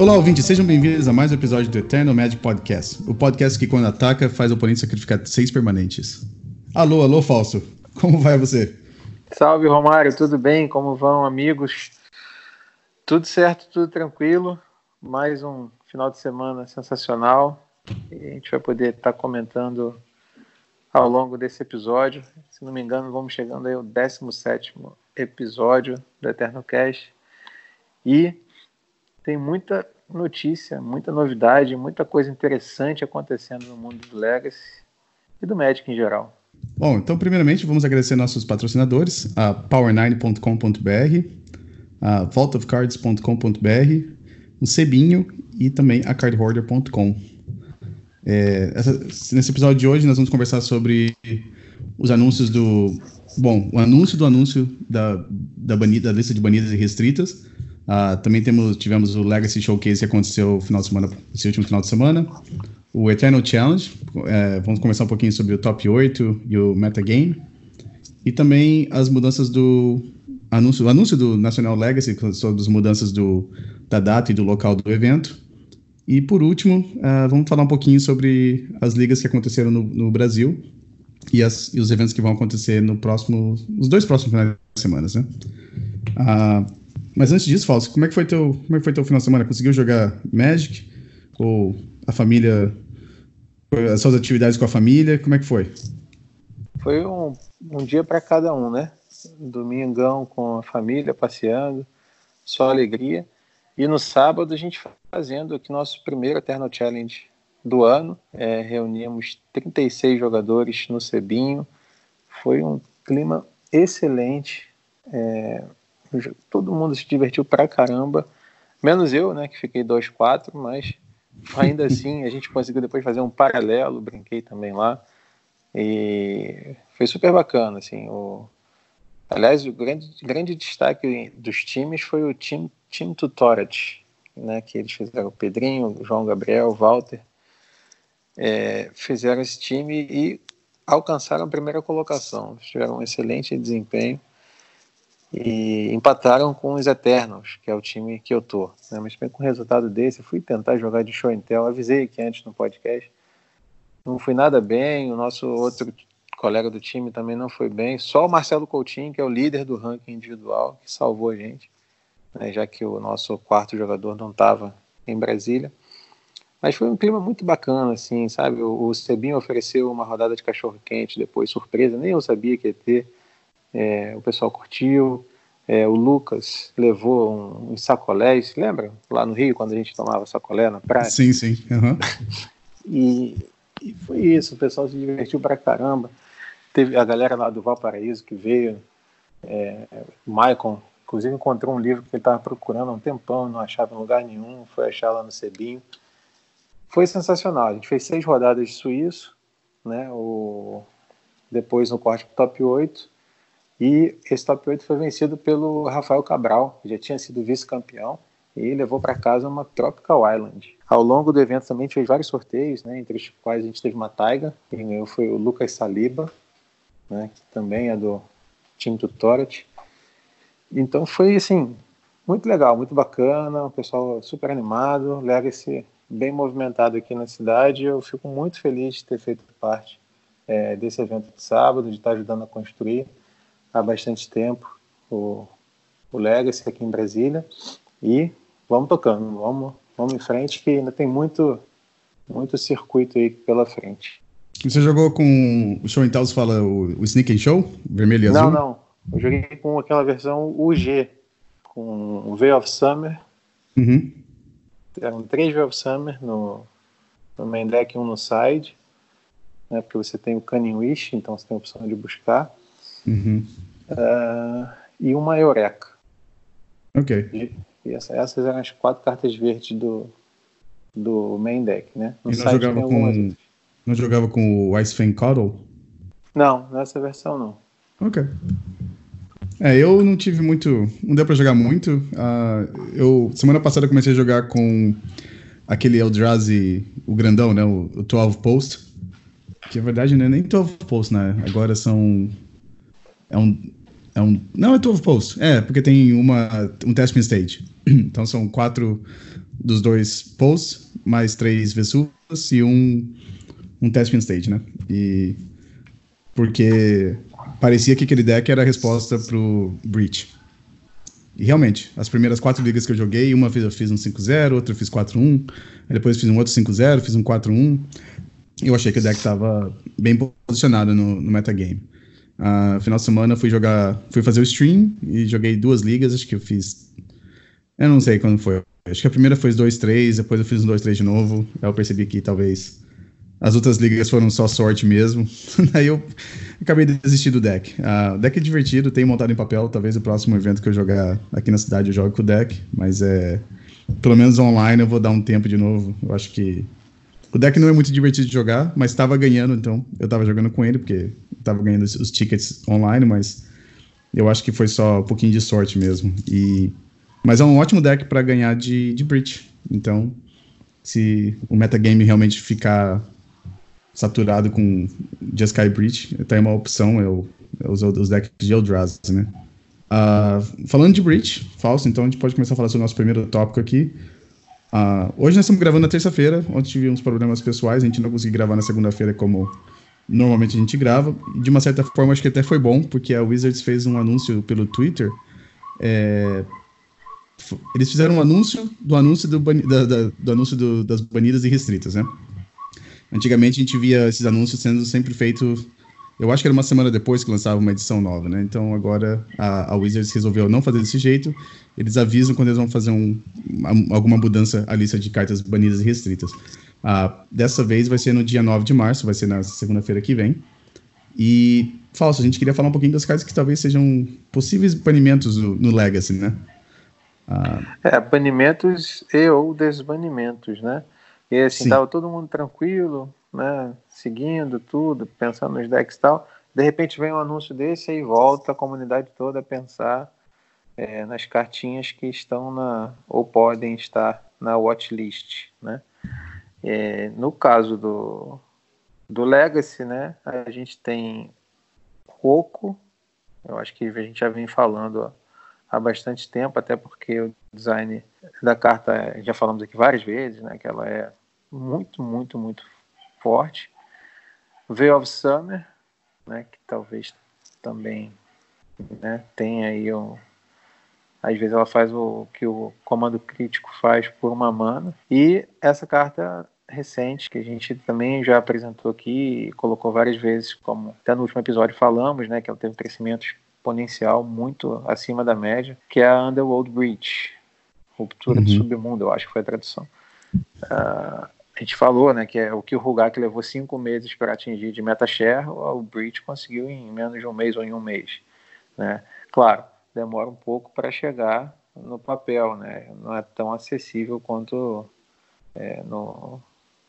Olá, ouvintes, sejam bem-vindos a mais um episódio do Eternal Magic Podcast, o podcast que, quando ataca, faz o oponente sacrificar seis permanentes. Alô, alô, Falso, como vai você? Salve, Romário, tudo bem? Como vão, amigos? Tudo certo, tudo tranquilo. Mais um final de semana sensacional. E a gente vai poder estar comentando ao longo desse episódio. Se não me engano, vamos chegando aí ao 17 episódio do Eterno Cast. E tem muita notícia, muita novidade, muita coisa interessante acontecendo no mundo do Legacy e do Magic em geral. Bom, então, primeiramente, vamos agradecer nossos patrocinadores, a power9.com.br, a vaultofcards.com.br, o Cebinho e também a cardhoarder.com. É, nesse episódio de hoje, nós vamos conversar sobre os anúncios do. Bom, o anúncio do anúncio da, da, banida, da lista de banidas e restritas. Uh, também temos, tivemos o Legacy Showcase que aconteceu final de semana, esse último final de semana. O Eternal Challenge. É, vamos conversar um pouquinho sobre o Top 8 e o Metagame. E também as mudanças do. Anúncio, o anúncio do National Legacy, sobre as mudanças do, da data e do local do evento. E por último, uh, vamos falar um pouquinho sobre as ligas que aconteceram no, no Brasil e, as, e, os eventos que vão acontecer no próximo, os dois próximos finais de semana, né? Uh, mas antes disso, Fausto, como é que foi teu, como é que foi teu final de semana? Conseguiu jogar Magic? Ou a família, as suas atividades com a família, como é que foi? Foi um, um dia para cada um, né? Domingão com a família, passeando, só alegria. E no sábado a gente fazendo aqui nosso primeiro Eternal Challenge do ano. É, reunimos 36 jogadores no Cebinho. Foi um clima excelente. É, todo mundo se divertiu pra caramba. Menos eu, né, que fiquei 2-4, mas ainda assim a gente conseguiu depois fazer um paralelo, brinquei também lá. E foi super bacana, assim. O... Aliás, o grande, grande destaque dos times foi o time, time Tutorat, né, que eles fizeram o Pedrinho, o João Gabriel, o Walter, é, fizeram esse time e alcançaram a primeira colocação. Tiveram um excelente desempenho e empataram com os Eternos, que é o time que eu tô. Né? Mas bem com o resultado desse, eu fui tentar jogar de show and tell, avisei aqui antes no podcast, não fui nada bem, o nosso outro colega do time também não foi bem, só o Marcelo Coutinho, que é o líder do ranking individual, que salvou a gente, né? já que o nosso quarto jogador não estava em Brasília. Mas foi um clima muito bacana, assim, sabe? O, o Cebinho ofereceu uma rodada de cachorro-quente depois, surpresa, nem eu sabia que ia ter é, o pessoal curtiu. É, o Lucas levou um, um sacolés, lembra? Lá no Rio, quando a gente tomava sacolé na praia. Sim, sim. Uhum. e, e, foi isso, o pessoal se divertiu pra caramba. Teve a galera lá do Valparaíso que veio, é, o Maicon, inclusive encontrou um livro que ele estava procurando há um tempão, não achava em lugar nenhum, foi achar lá no Cebinho. Foi sensacional, a gente fez seis rodadas de suíço, né, o, depois no corte top 8, e esse top 8 foi vencido pelo Rafael Cabral, que já tinha sido vice-campeão, e levou para casa uma Tropical Island. Ao longo do evento também fez vários sorteios, né, entre os quais a gente teve uma taiga, quem ganhou foi o Lucas Saliba, né, que também é do time do Torat. Então foi assim, muito legal, muito bacana, o pessoal super animado, Legacy bem movimentado aqui na cidade. Eu fico muito feliz de ter feito parte é, desse evento de sábado, de estar ajudando a construir há bastante tempo o, o Legacy aqui em Brasília e vamos tocando, vamos, vamos em frente que ainda tem muito, muito circuito aí pela frente. Você jogou com o Show and Tell, fala o, o Sneak and Show, vermelho e azul? Não, não. Eu joguei com aquela versão UG, com o Veil of Summer. Uhum. Eram três Veil of Summer no, no main deck e um no side. Né, porque você tem o Cunning Wish, então você tem a opção de buscar. Uhum. Uh, e uma Eureka. Ok. E, e essa, essas eram as quatro cartas verdes do, do main deck, né? No e não jogava, com, não jogava com o Ice Fang Cuddle? Não, nessa versão não. Ok. É, eu não tive muito. Não deu pra jogar muito. Uh, eu, semana passada, comecei a jogar com aquele Eldrazi, o grandão, né? O, o 12 Post. Que na verdade não é nem 12 Post, né? Agora são é um, é um. Não é 12 posts. É, porque tem uma, um testing stage. Então são quatro, dos dois posts, mais três Vesuvas e um, um Tespin Stage, né? E porque parecia que aquele deck era a resposta pro Breach. E realmente, as primeiras quatro ligas que eu joguei, uma vez eu fiz um 5-0, outra eu fiz 4-1, depois fiz um outro 5-0, fiz um 4-1. Eu achei que o deck estava bem posicionado no, no metagame. Uh, final de semana fui jogar, fui fazer o stream e joguei duas ligas, acho que eu fiz. Eu não sei quando foi. Acho que a primeira foi 2-3, depois eu fiz um 2-3 de novo. Aí eu percebi que talvez as outras ligas foram só sorte mesmo. Aí eu acabei de desistir do deck. Uh, o deck é divertido, tem montado em papel. Talvez o próximo evento que eu jogar aqui na cidade eu jogue com o deck. Mas é. Pelo menos online eu vou dar um tempo de novo. Eu acho que. O deck não é muito divertido de jogar, mas estava ganhando, então eu estava jogando com ele, porque estava ganhando os, tickets online, mas eu acho que foi só um pouquinho de sorte mesmo. E mas é um ótimo deck para ganhar de, de Breach. Então, se o metagame realmente ficar saturado com Jeskai Breach, tem uma opção, eu, eu uso os decks de Eldrazi, né? Uh, falando de Breach, falso, então a gente pode começar a falar sobre o nosso primeiro tópico aqui. Uh, hoje nós estamos gravando na terça-feira, ontem tive uns problemas pessoais, a gente não conseguiu gravar na segunda-feira como normalmente a gente grava. De uma certa forma acho que até foi bom, porque a Wizards fez um anúncio pelo Twitter. É, eles fizeram um anúncio do anúncio, do, da, da, do anúncio do, das banidas e restritas, né? Antigamente a gente via esses anúncios sendo sempre feitos. Eu acho que era uma semana depois que lançava uma edição nova, né? Então agora a, a Wizards resolveu não fazer desse jeito. Eles avisam quando eles vão fazer um, alguma mudança à lista de cartas banidas e restritas. Ah, dessa vez vai ser no dia 9 de março, vai ser na segunda-feira que vem. E, Falso, a gente queria falar um pouquinho das cartas que talvez sejam possíveis banimentos no, no Legacy, né? Ah, é, banimentos e ou desbanimentos, né? E assim, Sim. tava todo mundo tranquilo, né? Seguindo tudo, pensando nos decks e tal. De repente vem um anúncio desse e volta a comunidade toda a pensar é, nas cartinhas que estão na ou podem estar na watchlist, né? É, no caso do, do Legacy, né? A gente tem Coco, eu acho que a gente já vem falando há bastante tempo, até porque o design da carta já falamos aqui várias vezes, né? Que ela é muito, muito, muito forte. Veil of Summer, né, que talvez também né, tenha aí um. Às vezes ela faz o que o comando crítico faz por uma mana. E essa carta recente, que a gente também já apresentou aqui e colocou várias vezes, como até no último episódio falamos, né, que ela teve um crescimento exponencial muito acima da média, que é a Underworld Breach, ruptura uhum. do submundo, eu acho que foi a tradução. Uh, a gente falou, né, que é o que o Rugak levou cinco meses para atingir de meta share, o Breach conseguiu em menos de um mês ou em um mês, né? Claro, demora um pouco para chegar no papel, né? Não é tão acessível quanto é, no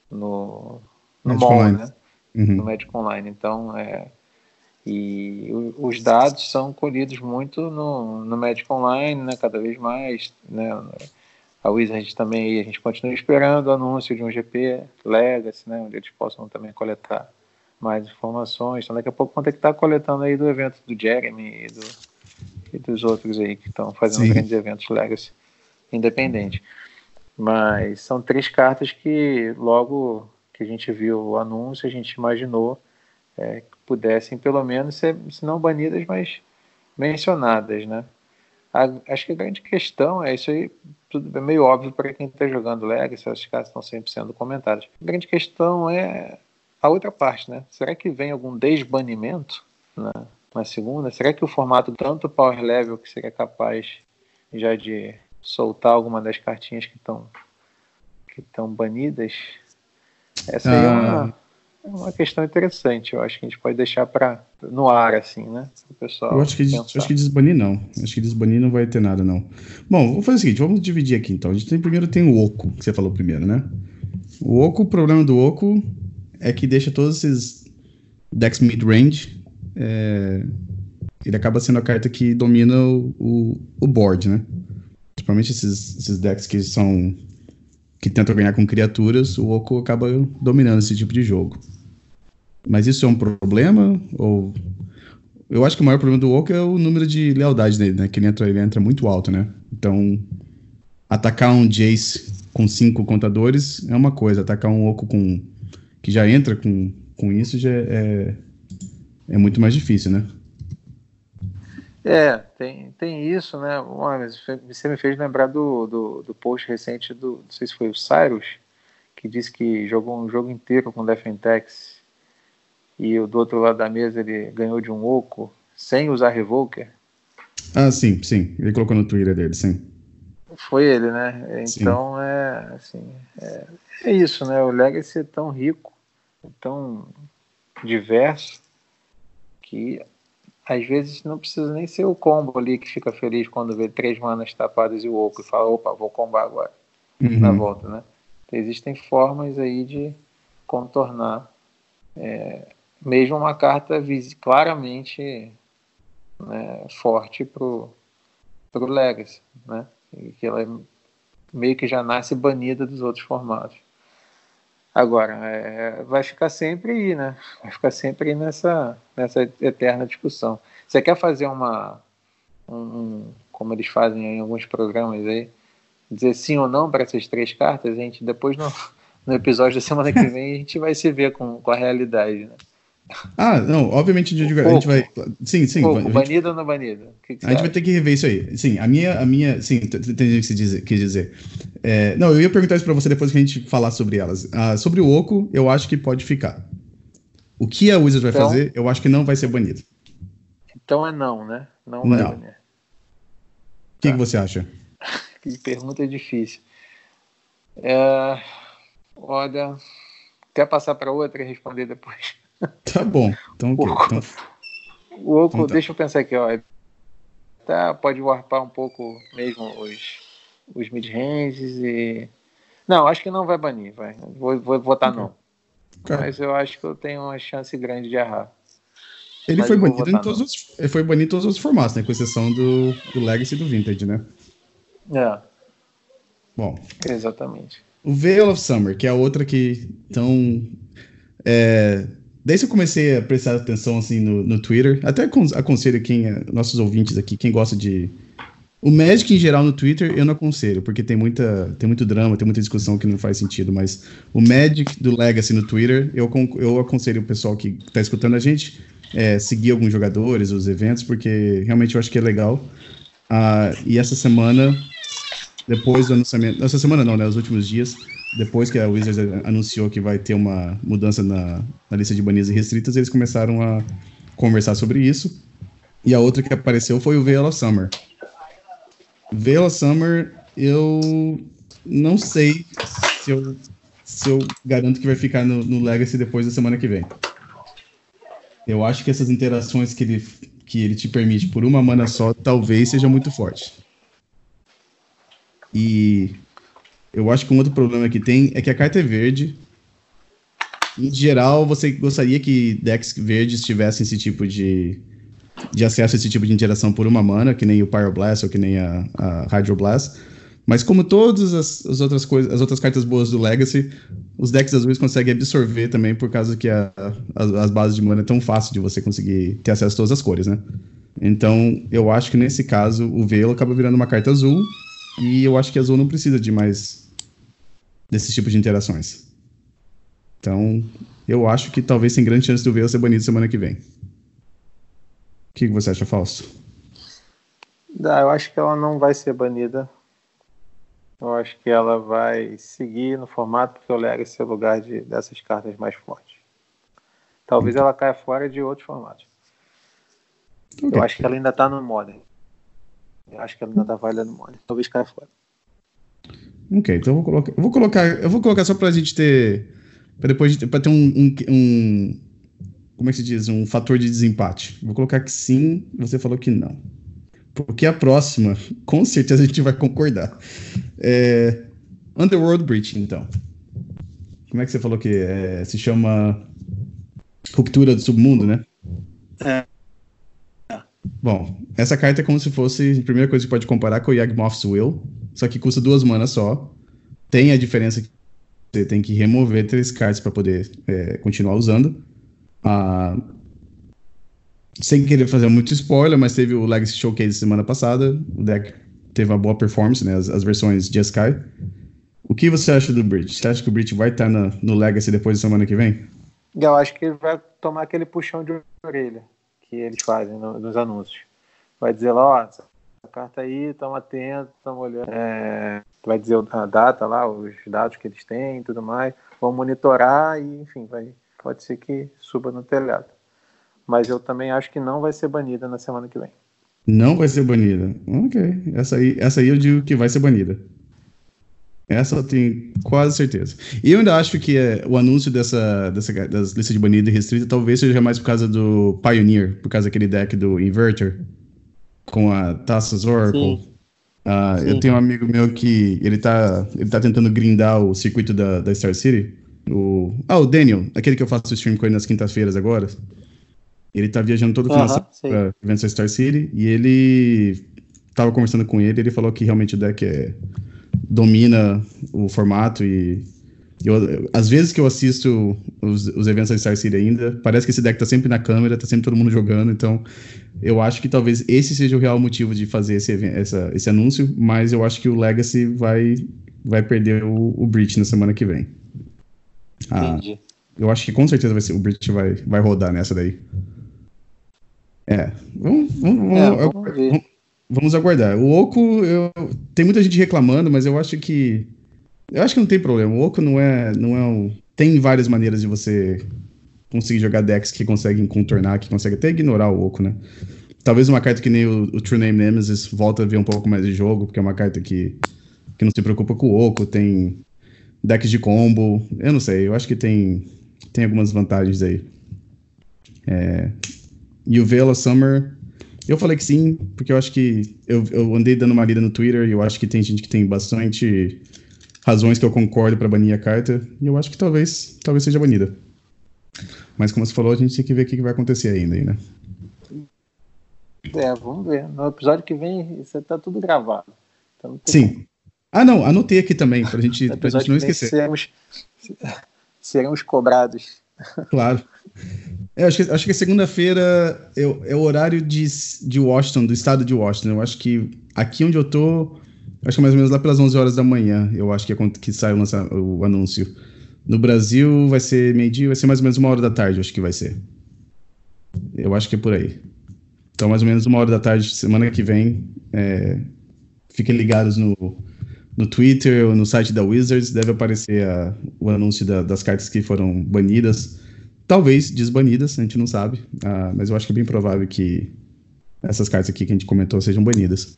no, no mall, né? Uhum. No Magic Online. Então, é, e os dados são colhidos muito no, no Magic Online, né? Cada vez mais, né? a Wizard também, a gente continua esperando o anúncio de um GP Legacy, né, onde eles possam também coletar mais informações. Então daqui a pouco vão ter que estar coletando aí do evento do Jeremy e, do, e dos outros aí que estão fazendo Sim. grandes eventos Legacy independente. Mas são três cartas que logo que a gente viu o anúncio, a gente imaginou é, que pudessem pelo menos ser, se não banidas, mas mencionadas, né? A, acho que a grande questão é isso aí, tudo é meio óbvio para quem está jogando Legacy, essas cartas estão sempre sendo comentadas. A grande questão é a outra parte, né? Será que vem algum desbanimento na, na segunda? Será que o formato tanto Power Level que seria capaz já de soltar alguma das cartinhas que estão que estão banidas? Essa ah. aí é uma, é uma questão interessante. Eu acho que a gente pode deixar para no ar, assim, né? O pessoal. Eu acho que, acho que desbanir não. Acho que desbanir não vai ter nada, não. Bom, vou fazer o seguinte: vamos dividir aqui então. A gente tem, primeiro tem o Oco, que você falou primeiro, né? O Oco, o problema do Oco é que deixa todos esses decks mid-range. É... Ele acaba sendo a carta que domina o, o, board, né? Principalmente esses, esses decks que são. que tentam ganhar com criaturas, o Oco acaba dominando esse tipo de jogo. Mas isso é um problema? Ou. Eu acho que o maior problema do Oco é o número de lealdade dele, né? Que ele entra, ele entra muito alto, né? Então, atacar um Jace com cinco contadores é uma coisa, atacar um oco com que já entra com, com isso já é, é muito mais difícil, né? É, tem, tem isso, né? Você me fez lembrar do, do, do post recente do, não sei se foi o Cyrus, que disse que jogou um jogo inteiro com Defentex e o do outro lado da mesa ele ganhou de um oco sem usar Revoker. Ah, sim, sim. Ele colocou no Twitter dele, sim. Foi ele, né? Então sim. é assim, é, é, isso, né? O Legacy é tão rico, tão diverso que às vezes não precisa nem ser o combo ali que fica feliz quando vê três manas tapadas e o oco e fala, opa, vou combar agora uhum. na volta, né? Então, existem formas aí de contornar é, mesmo uma carta claramente né, forte pro, pro Legacy, né? E que ela é, meio que já nasce banida dos outros formatos. Agora, é, vai ficar sempre aí, né? Vai ficar sempre aí nessa, nessa eterna discussão. Você quer fazer uma. Um, como eles fazem em alguns programas aí, dizer sim ou não para essas três cartas, a gente depois no, no episódio da semana que vem a gente vai se ver com, com a realidade, né? Ah, não, obviamente a gente vai. Sim, sim. Pouco, gente, banido ou não banido? Que que a gente acha? vai ter que rever isso aí. Sim, a minha. A minha sim, entendi o que você quis dizer. É, não, eu ia perguntar isso pra você depois que a gente falar sobre elas. Ah, sobre o Oco, eu acho que pode ficar. O que a Wizard vai então, fazer, eu acho que não vai ser banido. Então é não, né? Não, não. vai banir. O que, tá. que você acha? que pergunta difícil. É, olha, quer passar para outra e responder depois? Tá bom. Então, o, okay. então... o Oco, então tá. deixa eu pensar aqui, ó. Tá, pode warpar um pouco mesmo os, os mid-ranges e. Não, acho que não vai banir, vai. Vou, vou votar okay. não. Mas eu acho que eu tenho uma chance grande de errar. Ele Mas foi banido em todos os, ele foi banido em todos os formatos, né? Com exceção do, do Legacy e do Vintage, né? É. Bom. Exatamente. O Veil of Summer, que é a outra que tão. É, Que eu comecei a prestar atenção assim no, no Twitter, até aconselho quem, é, nossos ouvintes aqui, quem gosta de. O Magic em geral no Twitter eu não aconselho, porque tem, muita, tem muito drama, tem muita discussão que não faz sentido, mas o Magic do Legacy no Twitter, eu, eu aconselho o pessoal que está escutando a gente é, seguir alguns jogadores, os eventos, porque realmente eu acho que é legal. Uh, e essa semana, depois do anunciamento. Essa semana não, né? Os últimos dias depois que a Wizards anunciou que vai ter uma mudança na, na lista de banidas e restritas, eles começaram a conversar sobre isso. E a outra que apareceu foi o Veil Summer. Veil Summer, eu não sei se eu, se eu garanto que vai ficar no, no Legacy depois da semana que vem. Eu acho que essas interações que ele, que ele te permite por uma mana só, talvez seja muito forte. E eu acho que um outro problema que tem é que a carta é verde. Em geral, você gostaria que decks verdes tivessem esse tipo de, de acesso a esse tipo de interação por uma mana, que nem o Pyroblast ou que nem a, a Hydroblast. Mas como todas as, as, outras coisas, as outras cartas boas do Legacy, os decks azuis conseguem absorver também por causa que a, as, as bases de mana é tão fácil de você conseguir ter acesso a todas as cores, né? Então, eu acho que nesse caso, o Velo acaba virando uma carta azul, e eu acho que azul não precisa de mais desse tipo de interações. Então, eu acho que talvez tem grande chance do Veil ser banido semana que vem. O que você acha, Fausto? eu acho que ela não vai ser banida. Eu acho que ela vai seguir no formato o Legacy é o lugar de, dessas cartas mais fortes. Talvez ela caia fora de outros formatos. Okay. Eu acho que ela ainda está no Modern. Eu acho que ela ainda está válida no Modern. Talvez caia fora. Ok, então eu vou colocar. Eu vou colocar, eu vou colocar só pra gente ter. Pra depois pra ter um, um, um, Como é que se diz? Um fator de desempate. Vou colocar que sim, você falou que não. Porque a próxima, com certeza a gente vai concordar. É, Underworld Breach, então. Como é que você falou que é, se chama Ruptura do Submundo, né? É. Bom, essa carta é como se fosse a primeira coisa que pode comparar com o Yagmoth's Will, só que custa duas manas só. Tem a diferença que você tem que remover três cartas para poder é, continuar usando. Ah, sem querer fazer muito spoiler, mas teve o Legacy Showcase semana passada. O deck teve uma boa performance, né? As, as versões de Sky. O que você acha do Bridge? Você acha que o Bridge vai estar no, no Legacy depois da semana que vem? Eu acho que ele vai tomar aquele puxão de orelha que eles fazem no, nos anúncios. Vai dizer lá, ó, essa carta aí, estamos atentos, estamos olhando. É, vai dizer a data lá, os dados que eles têm e tudo mais. Vão monitorar e, enfim, vai, pode ser que suba no telhado. Mas eu também acho que não vai ser banida na semana que vem. Não vai ser banida. Ok. Essa aí, essa aí eu digo que vai ser banida. Essa eu tenho quase certeza. E eu ainda acho que é, o anúncio dessa, dessa das listas de banido e restrita talvez seja mais por causa do Pioneer, por causa daquele deck do Inverter com a Taças Oracle. Uh, eu tenho um amigo meu que ele tá, ele tá tentando grindar o circuito da, da Star City. O, ah, o Daniel, aquele que eu faço stream com ele nas quintas-feiras agora. Ele tá viajando todo final uh -huh, pra Star City e ele tava conversando com ele ele falou que realmente o deck é domina o formato e eu, às vezes que eu assisto os, os eventos da Star City ainda, parece que esse deck tá sempre na câmera, tá sempre todo mundo jogando, então eu acho que talvez esse seja o real motivo de fazer esse, essa, esse anúncio, mas eu acho que o Legacy vai, vai perder o, o Breach na semana que vem. Ah, Entendi. Eu acho que com certeza vai ser, o Breach vai, vai rodar nessa daí. É, vamos, vamos, é, vamos, vamos, vamos aguardar. O Oco, eu, tem muita gente reclamando, mas eu acho que. Eu acho que não tem problema. O Oco não é, não é um. Tem várias maneiras de você conseguir jogar decks que conseguem contornar, que conseguem até ignorar o Oco, né? Talvez uma carta que nem o, o, True Name Nemesis volta a ver um pouco mais de jogo, porque é uma carta que, que não se preocupa com o Oco, tem decks de combo. Eu não sei, eu acho que tem, tem algumas vantagens aí. É, e o Vela Summer eu falei que sim, porque eu acho que eu, eu andei dando uma lida no Twitter e eu acho que tem gente que tem bastante razões que eu concordo para banir a carta, e eu acho que talvez, talvez seja banida. Mas como você falou, a gente tem que ver o que vai acontecer ainda, né? É, vamos ver. No episódio que vem, isso tá tudo gravado. Então, Sim. Ah, não, anotei aqui também, pra gente, pra gente não esquecer. Seremos, seremos cobrados. Claro. É, acho que, acho que segunda-feira é, é, o horário de, de Washington, do estado de Washington. Eu acho que aqui onde eu tô, acho que mais ou menos lá pelas 11 horas da manhã, eu acho que é que sai o, o anúncio. No Brasil vai ser meio-dia, vai ser mais ou menos uma hora da tarde, acho que vai ser. Eu acho que é por aí. Então, mais ou menos uma hora da tarde, semana que vem. É, fiquem ligados no, no Twitter ou no site da Wizards, deve aparecer a, o anúncio da, das cartas que foram banidas talvez desbanidas, a gente não sabe, uh, mas eu acho que é bem provável que essas cartas aqui que a gente comentou sejam banidas.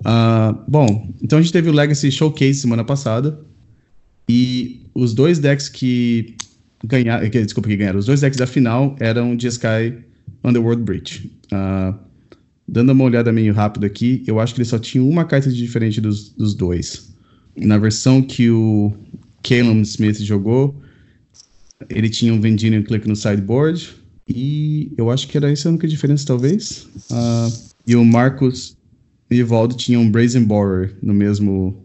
Uh, bom, então a gente teve o Legacy Showcase semana passada e os dois decks que ganharam, desculpa, que ganharam, os dois decks da final eram de Sky Underworld Breach. Uh, dando uma olhada meio rápido aqui, eu acho que ele só tinha uma carta diferente dos, dos dois. Na versão que o Caleb Smith jogou, ele tinha um Vendino um clique no sideboard. E eu acho que era essa a única diferença, talvez. Uh, e o Marcos e o Valdo tinham um Brazen Borer no mesmo,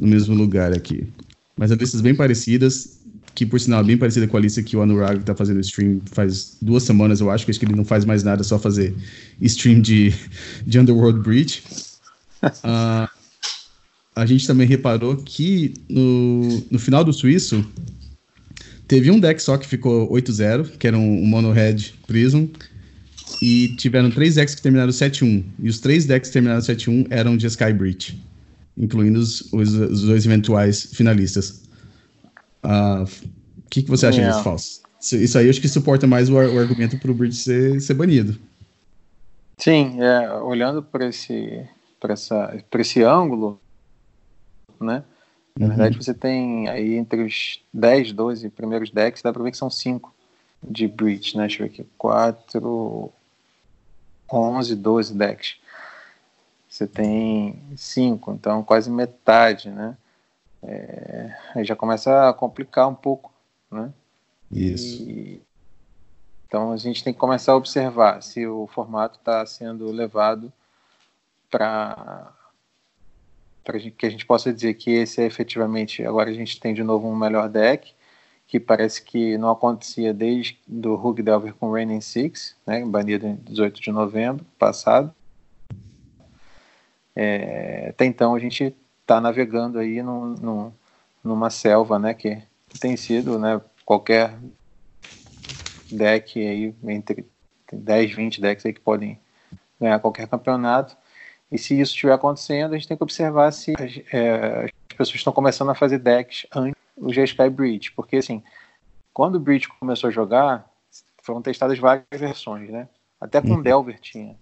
no mesmo lugar aqui. Mas as listas bem parecidas, que por sinal é bem parecida com a lista que o Anurag está fazendo stream faz duas semanas, eu acho, que acho que ele não faz mais nada, só fazer stream de, de Underworld Breach. Uh, a gente também reparou que no, no final do suíço, Teve um deck só que ficou 8-0, que era um, um Mono Red Prism. E tiveram três decks que terminaram 7-1. E os três decks que terminaram 7-1 eram de Sky Breach, incluindo os, os, os dois eventuais finalistas. O uh, que, que você acha yeah. disso, Falso? Isso aí acho que suporta mais o, o argumento para o Breach ser, ser banido. Sim, é, olhando por esse, por essa, por esse ângulo, né? Na uhum. verdade, você tem aí entre os 10, 12 primeiros decks, dá pra ver que são 5 de Breach, né? Deixa eu ver aqui. 4, 11, 12 decks. Você tem 5, então quase metade, né? É, aí já começa a complicar um pouco, né? Isso. E, então a gente tem que começar a observar se o formato está sendo levado para para que a gente possa dizer que esse é efetivamente, agora a gente tem de novo um melhor deck, que parece que não acontecia desde do Hug Delver com Raining Six, né, banido em 18 de novembro passado. É, até então a gente está navegando aí num, num, numa selva, né? Que, tem sido, né? Qualquer deck aí, entre 10, 20 decks aí que podem ganhar qualquer campeonato. E se isso estiver acontecendo, a gente tem que observar se é, as pessoas estão começando a fazer decks antes do G-Sky Bridge. Porque, assim, quando o Bridge começou a jogar, foram testadas várias versões, né? Até com uhum. Delver tinha,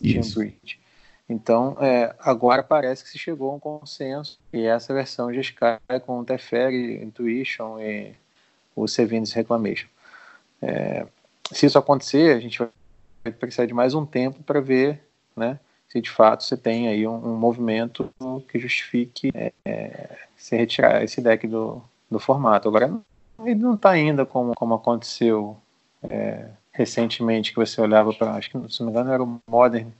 tinha Bridge. Então, é, agora parece que se chegou a um consenso e essa versão G-Sky com Teferi, Intuition e o Sevinus Reclamation. É, se isso acontecer, a gente vai precisar de mais um tempo para ver, né? se de fato você tem aí um, um movimento que justifique é, é, se retirar esse deck do, do formato. Agora, ele não está ainda como, como aconteceu é, recentemente, que você olhava para, acho que se não me engano era o Modern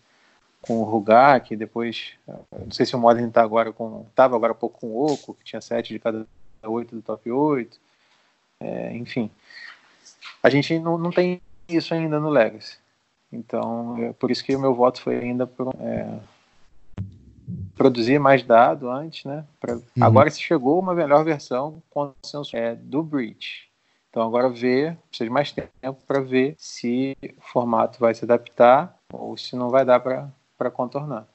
com o Rugak, depois, não sei se o Modern está agora com, estava agora um pouco com o Oco, que tinha 7 de cada 8 do top 8, é, enfim. A gente não, não tem isso ainda no Legacy. Então, é por isso que o meu voto foi ainda por é, produzir mais dado antes, né? Pra, uhum. Agora se chegou uma melhor versão consenso é, do Bridge. Então agora ver, precisa de mais tempo para ver se o formato vai se adaptar ou se não vai dar para contornar.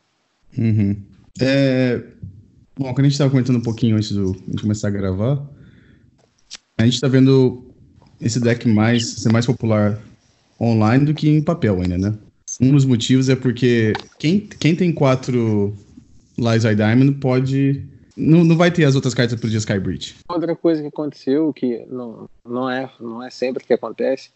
Uhum. É, bom, quando a gente estava comentando um pouquinho antes do, de começar a gravar, a gente está vendo esse deck mais ser mais popular online do que em papel ainda, né? Um dos motivos é porque quem, quem tem quatro I Diamond pode. Não, não vai ter as outras cartas pro dia Skybridge. Outra coisa que aconteceu, que não, não, é, não é sempre que acontece,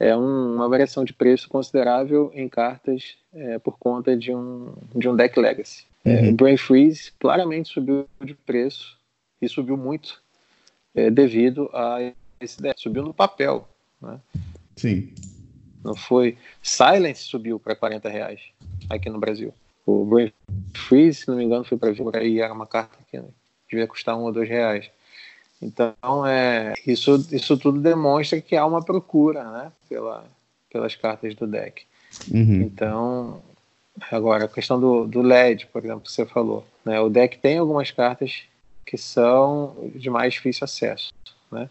é um, uma variação de preço considerável em cartas é, por conta de um, de um deck legacy. É, uhum. É, Brain Freeze claramente subiu de preço e subiu muito é, devido a esse deck. Subiu no papel. Né? Sim. Não foi. Silence subiu para 40 reais aqui no Brasil. O Brain Freeze, se não me engano, foi para vir aí, era uma carta que devia custar um ou dois reais. Então, é, isso, isso tudo demonstra que há uma procura né, pela, pelas cartas do deck. Uhum. Então, agora, a questão do, do LED, por exemplo, que você falou. Né, o deck tem algumas cartas que são de mais difícil acesso. Né?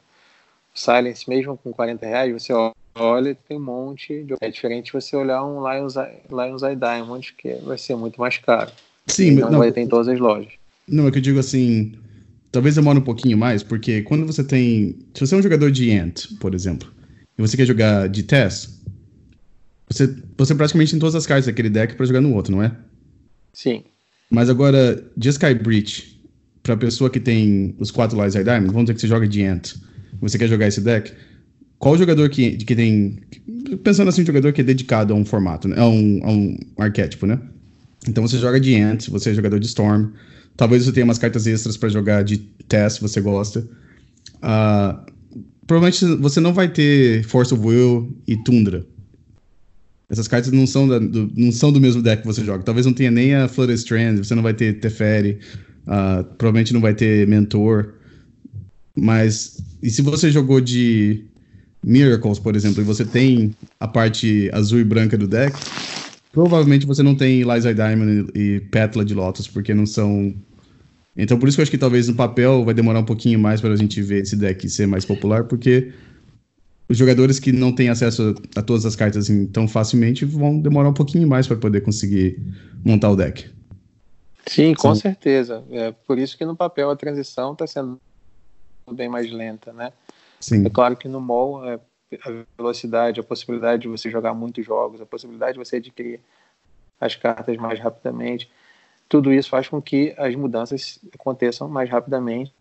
Silence, mesmo com 40 reais, você olha, tem um monte. De... É diferente você olhar um Lions, Lions Eye Diamond, que vai ser muito mais caro. Sim, mas não vai ter em todas as lojas. Não, é que eu digo assim, talvez demore um pouquinho mais, porque quando você tem. Se você é um jogador de Ant, por exemplo, e você quer jogar de Tess, você, você praticamente tem todas as cartas daquele deck para jogar no outro, não é? Sim. Mas agora, de Sky Breach, pra pessoa que tem os quatro Lies Eye Diamond, vamos dizer que você joga de Ant, você quer jogar esse deck, qual jogador que, que tem. Pensando assim, um jogador que é dedicado a um formato, né? a, um, a um arquétipo, né? Então você joga de Ant, você é jogador de Storm. Talvez você tenha umas cartas extras para jogar de Test, se você gosta. Uh, provavelmente você não vai ter Force of Will e Tundra. Essas cartas não são, da, do, não são do mesmo deck que você joga. Talvez não tenha nem a Flutter Strand, você não vai ter Teferi, uh, provavelmente não vai ter Mentor. Mas, e se você jogou de Miracles, por exemplo, e você tem a parte azul e branca do deck, provavelmente você não tem Liza Diamond e Petla de Lotus, porque não são. Então, por isso que eu acho que talvez no papel vai demorar um pouquinho mais para a gente ver esse deck ser mais popular, porque os jogadores que não têm acesso a todas as cartas assim, tão facilmente vão demorar um pouquinho mais para poder conseguir montar o deck. Sim, com certeza. É por isso que no papel a transição está sendo bem mais lenta, né? Sim. É claro que no mall é, a velocidade, a possibilidade de você jogar muitos jogos, a possibilidade de você adquirir as cartas mais rapidamente, tudo isso faz com que as mudanças aconteçam mais rapidamente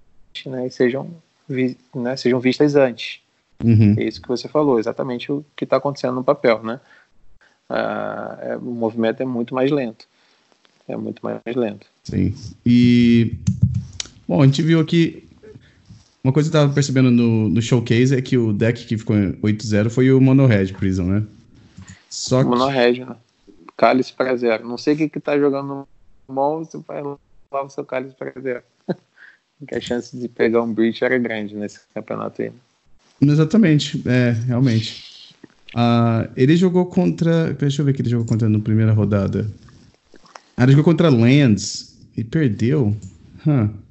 né, e sejam, vi, né, sejam vistas antes. Uhum. É isso que você falou, exatamente o que está acontecendo no papel, né? Ah, é, o movimento é muito mais lento. É muito mais lento. Sim. E bom, a gente viu aqui uma coisa que eu tava percebendo no, no showcase é que o deck que ficou 8-0 foi o Mono Red Prison, né? Só que... Mono Red, né? Cálice para zero. Não sei o que que tá jogando no mall, você vai lá o seu cálice para zero. que a chance de pegar um breach era grande nesse campeonato aí. Exatamente, é, realmente. Uh, ele jogou contra. Deixa eu ver que ele jogou contra na primeira rodada. Ah, ele jogou contra Lands e perdeu. Huh.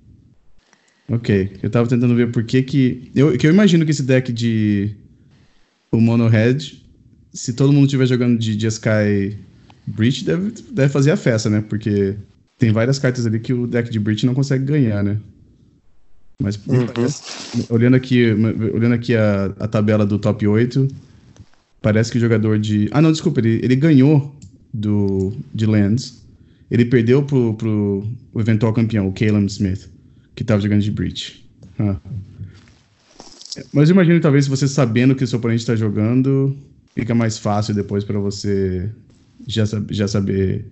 Ok, eu tava tentando ver por que que... Eu, que eu imagino que esse deck de... O Mono Red, se todo mundo estiver jogando de, de Sky Breach, deve, deve fazer a festa, né? Porque tem várias cartas ali que o deck de Breach não consegue ganhar, né? Mas uhum. olhando aqui, olhando aqui a, a tabela do top 8, parece que o jogador de. Ah, não, desculpa, ele, ele ganhou do, de Lands. Ele perdeu pro, pro eventual campeão, o Caleb Smith, que tava jogando de Breach. Ah. Mas imagino talvez você sabendo que o seu oponente está jogando, fica mais fácil depois para você já, já saber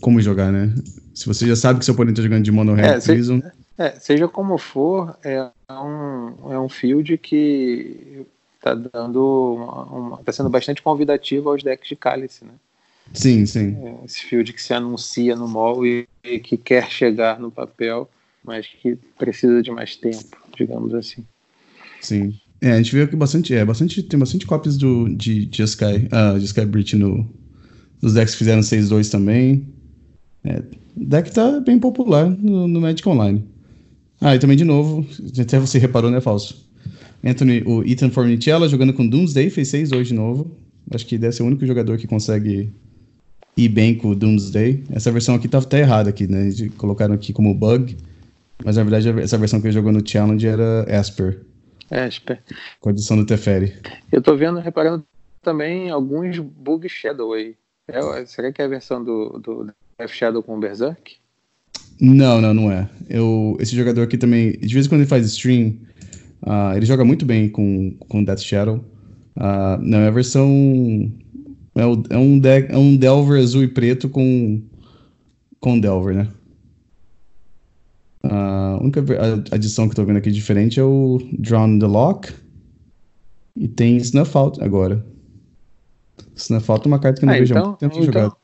como jogar, né? Se você já sabe que seu oponente está jogando de Mono Red é, Prison. É, seja como for, é um, é um field que está dando uma, uma, tá sendo bastante convidativo aos decks de cálice, né? Sim, sim. É, esse field que se anuncia no mall e, e, que quer chegar no papel, mas que precisa de mais tempo, digamos assim. Sim. É, a gente viu que bastante, é, bastante, tem bastante cópias do, de, de Sky, uh, de Sky Breach no, nos decks que fizeram 6-2 também. É, deck tá bem popular no, no Magic Online. Ah, e também de novo, até você reparou, né, Falso? Anthony, o Ethan Fornicella jogando com Doomsday, fez 6 hoje de novo. Acho que deve ser o único jogador que consegue ir bem com o Doomsday. Essa versão aqui tá até errada aqui, né? De, colocaram aqui como bug. Mas na verdade essa versão que ele jogou no Challenge era Asper. Asper. Com a adição do Teferi. Eu tô vendo, reparando também alguns Bug Shadow aí. É, será que é a versão do, do Death Shadow com o Berserk? Não, não, não é. Eu, esse jogador aqui também, de vez em quando ele faz stream, uh, ele joga muito bem com, com Death Shadow. Uh, não, é a versão. É, o, é, um deck, é um Delver azul e preto com, com Delver, né? Uh, a única adição que eu tô vendo aqui diferente é o Drown the Lock. E tem Snuff Out agora. Snuff Out é uma carta que eu não ah, vejo então, muito tempo então, jogado.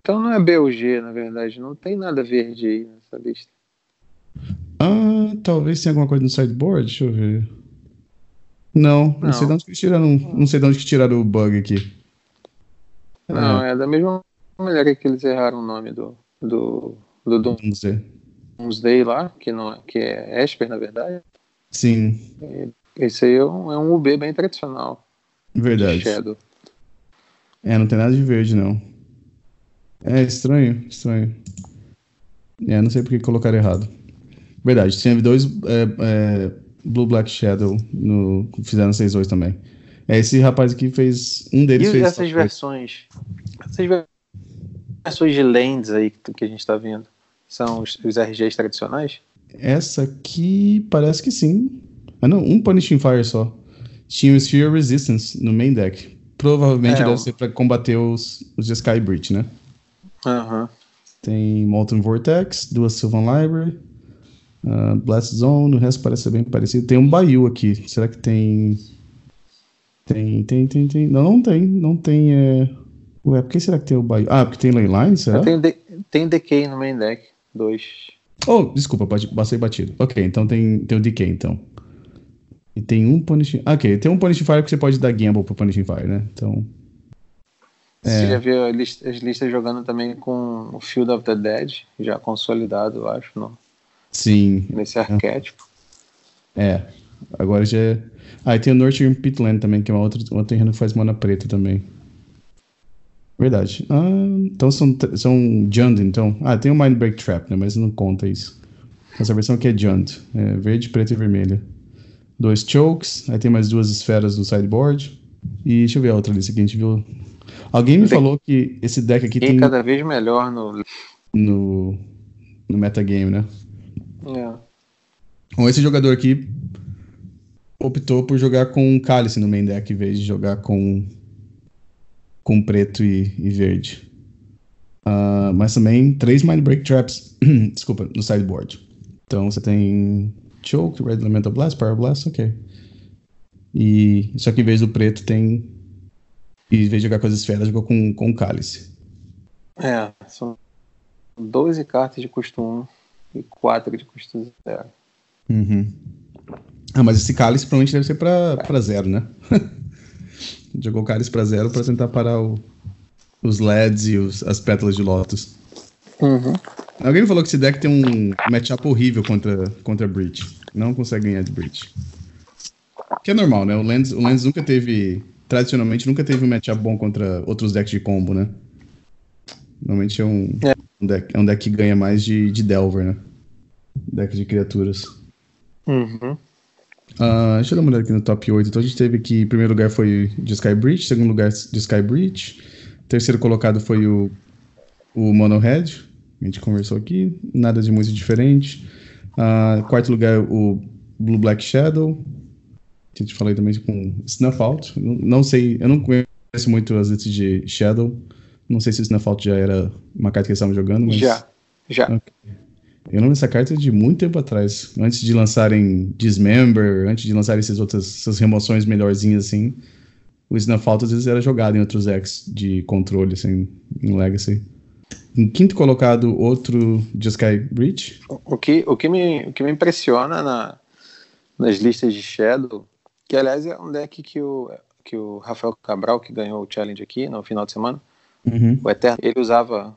Então não é BUG, na verdade. Não tem nada verde aí nessa lista. Ah, talvez tenha alguma coisa no sideboard. Deixa eu ver. Não, não, não sei de onde que tiraram. Não sei de onde que tiraram o bug aqui. Não, é, é da mesma maneira que eles erraram o nome do. do. do Doomsday. Doomsday lá, que, não, que é Esper, na verdade. Sim. Esse aí é um, é um UB bem tradicional. Verdade. Shadow. É, não tem nada de verde, não. É estranho, estranho. É, não sei porque colocaram errado. Verdade, tinha dois é, é, Blue Black Shadow no fizeram 6-2 também. É, esse rapaz aqui fez. Um deles e fez. essas versões. Essas versões de lands aí que a gente tá vendo são os, os RGs tradicionais? Essa aqui parece que sim. Ah não, um Punishing Fire só. Tinha o Sphere Resistance no main deck. Provavelmente é, deve um... ser pra combater os, os de Sky Breach, né? Aham. Tem Molten Vortex, duas Sylvan Library, uh, Blast Zone, o resto parece ser bem parecido. Tem um Bayou aqui. Será que tem. Tem, tem, tem, tem. Não, não tem. Não tem. É... Ué, por que será que tem o Bayou? Ah, porque tem Leyline, será? Tem, de... tem Decay no main deck. Dois. Oh, desculpa, passei batido. Ok, então tem, tem o Decay, então. E tem um Punishing. Ah, ok, tem um Punishing Fire que você pode dar Gamble pro Punishing Fire, né? Então. Você é. já viu as listas jogando também com o Field of the Dead, já consolidado, eu acho, não? Sim. Nesse arquétipo. É. Agora já. É... Ah, e tem o Nurturing Pitland também, que é uma outra, um terreno que faz mana preta também. Verdade. Ah, então são, são Jund, então. Ah, tem o Mind Break Trap, né? Mas não conta isso. Essa versão aqui é Jund. É verde, preto e vermelha. Dois chokes, aí tem mais duas esferas no sideboard. E deixa eu ver a outra lista que a gente viu Alguém me falou que esse deck aqui tem. cada vez melhor no. No, no metagame, né? É. Bom, esse jogador aqui optou por jogar com cálice no main deck em vez de jogar com com preto e, e verde. Uh, mas também três Mind Break Traps, desculpa, no sideboard. Então você tem Choke, Red Elemental Blast, Power Blast, ok. E só que em vez do preto tem e em vez de jogar com as esferas, jogou com, com cálice. É, são 12 cartas de custo 1 e 4 de custo 0. Uhum. Ah, mas esse cálice provavelmente deve ser pra, pra zero, né? Jogou cálice pra zero pra tentar parar o, os LEDs e os, as pétalas de Lotus. Uhum. Alguém falou que esse deck tem um matchup horrível contra, contra Breach. Não consegue ganhar de Breach. Que é normal, né? O Lens, o Lens nunca teve. Tradicionalmente, nunca teve um matchup bom contra outros decks de combo, né? Normalmente é um, é. um, deck, é um deck que ganha mais de, de Delver, né? Deck de criaturas. Uhum. Uh, deixa eu dar uma olhada aqui no top 8. Então a gente teve que, primeiro lugar foi de Sky Breach, segundo lugar de Sky Breach, terceiro colocado foi o, o Mono Red, a gente conversou aqui, nada de muito diferente. Uh, quarto lugar, o Blue Black Shadow. A gente falou também com Snuff Out. Não, não, sei, eu não conheço muito as listas de Shadow. Não sei se o Snuff Out já era uma carta que eles estavam jogando, mas. Já, já. Okay. Eu lembro dessa carta de muito tempo atrás. Antes de lançarem Dismember, antes de lançarem essas outras essas remoções melhorzinhas assim. O Snuff Out às vezes era jogado em outros decks de controle, assim, em Legacy. Em quinto colocado, outro de Sky Breach. O que, o que, me, o que me impressiona na, nas listas de Shadow, que aliás é um deck que o, que o Rafael Cabral, que ganhou o challenge aqui no final de semana, uhum. o Eterno, ele usava,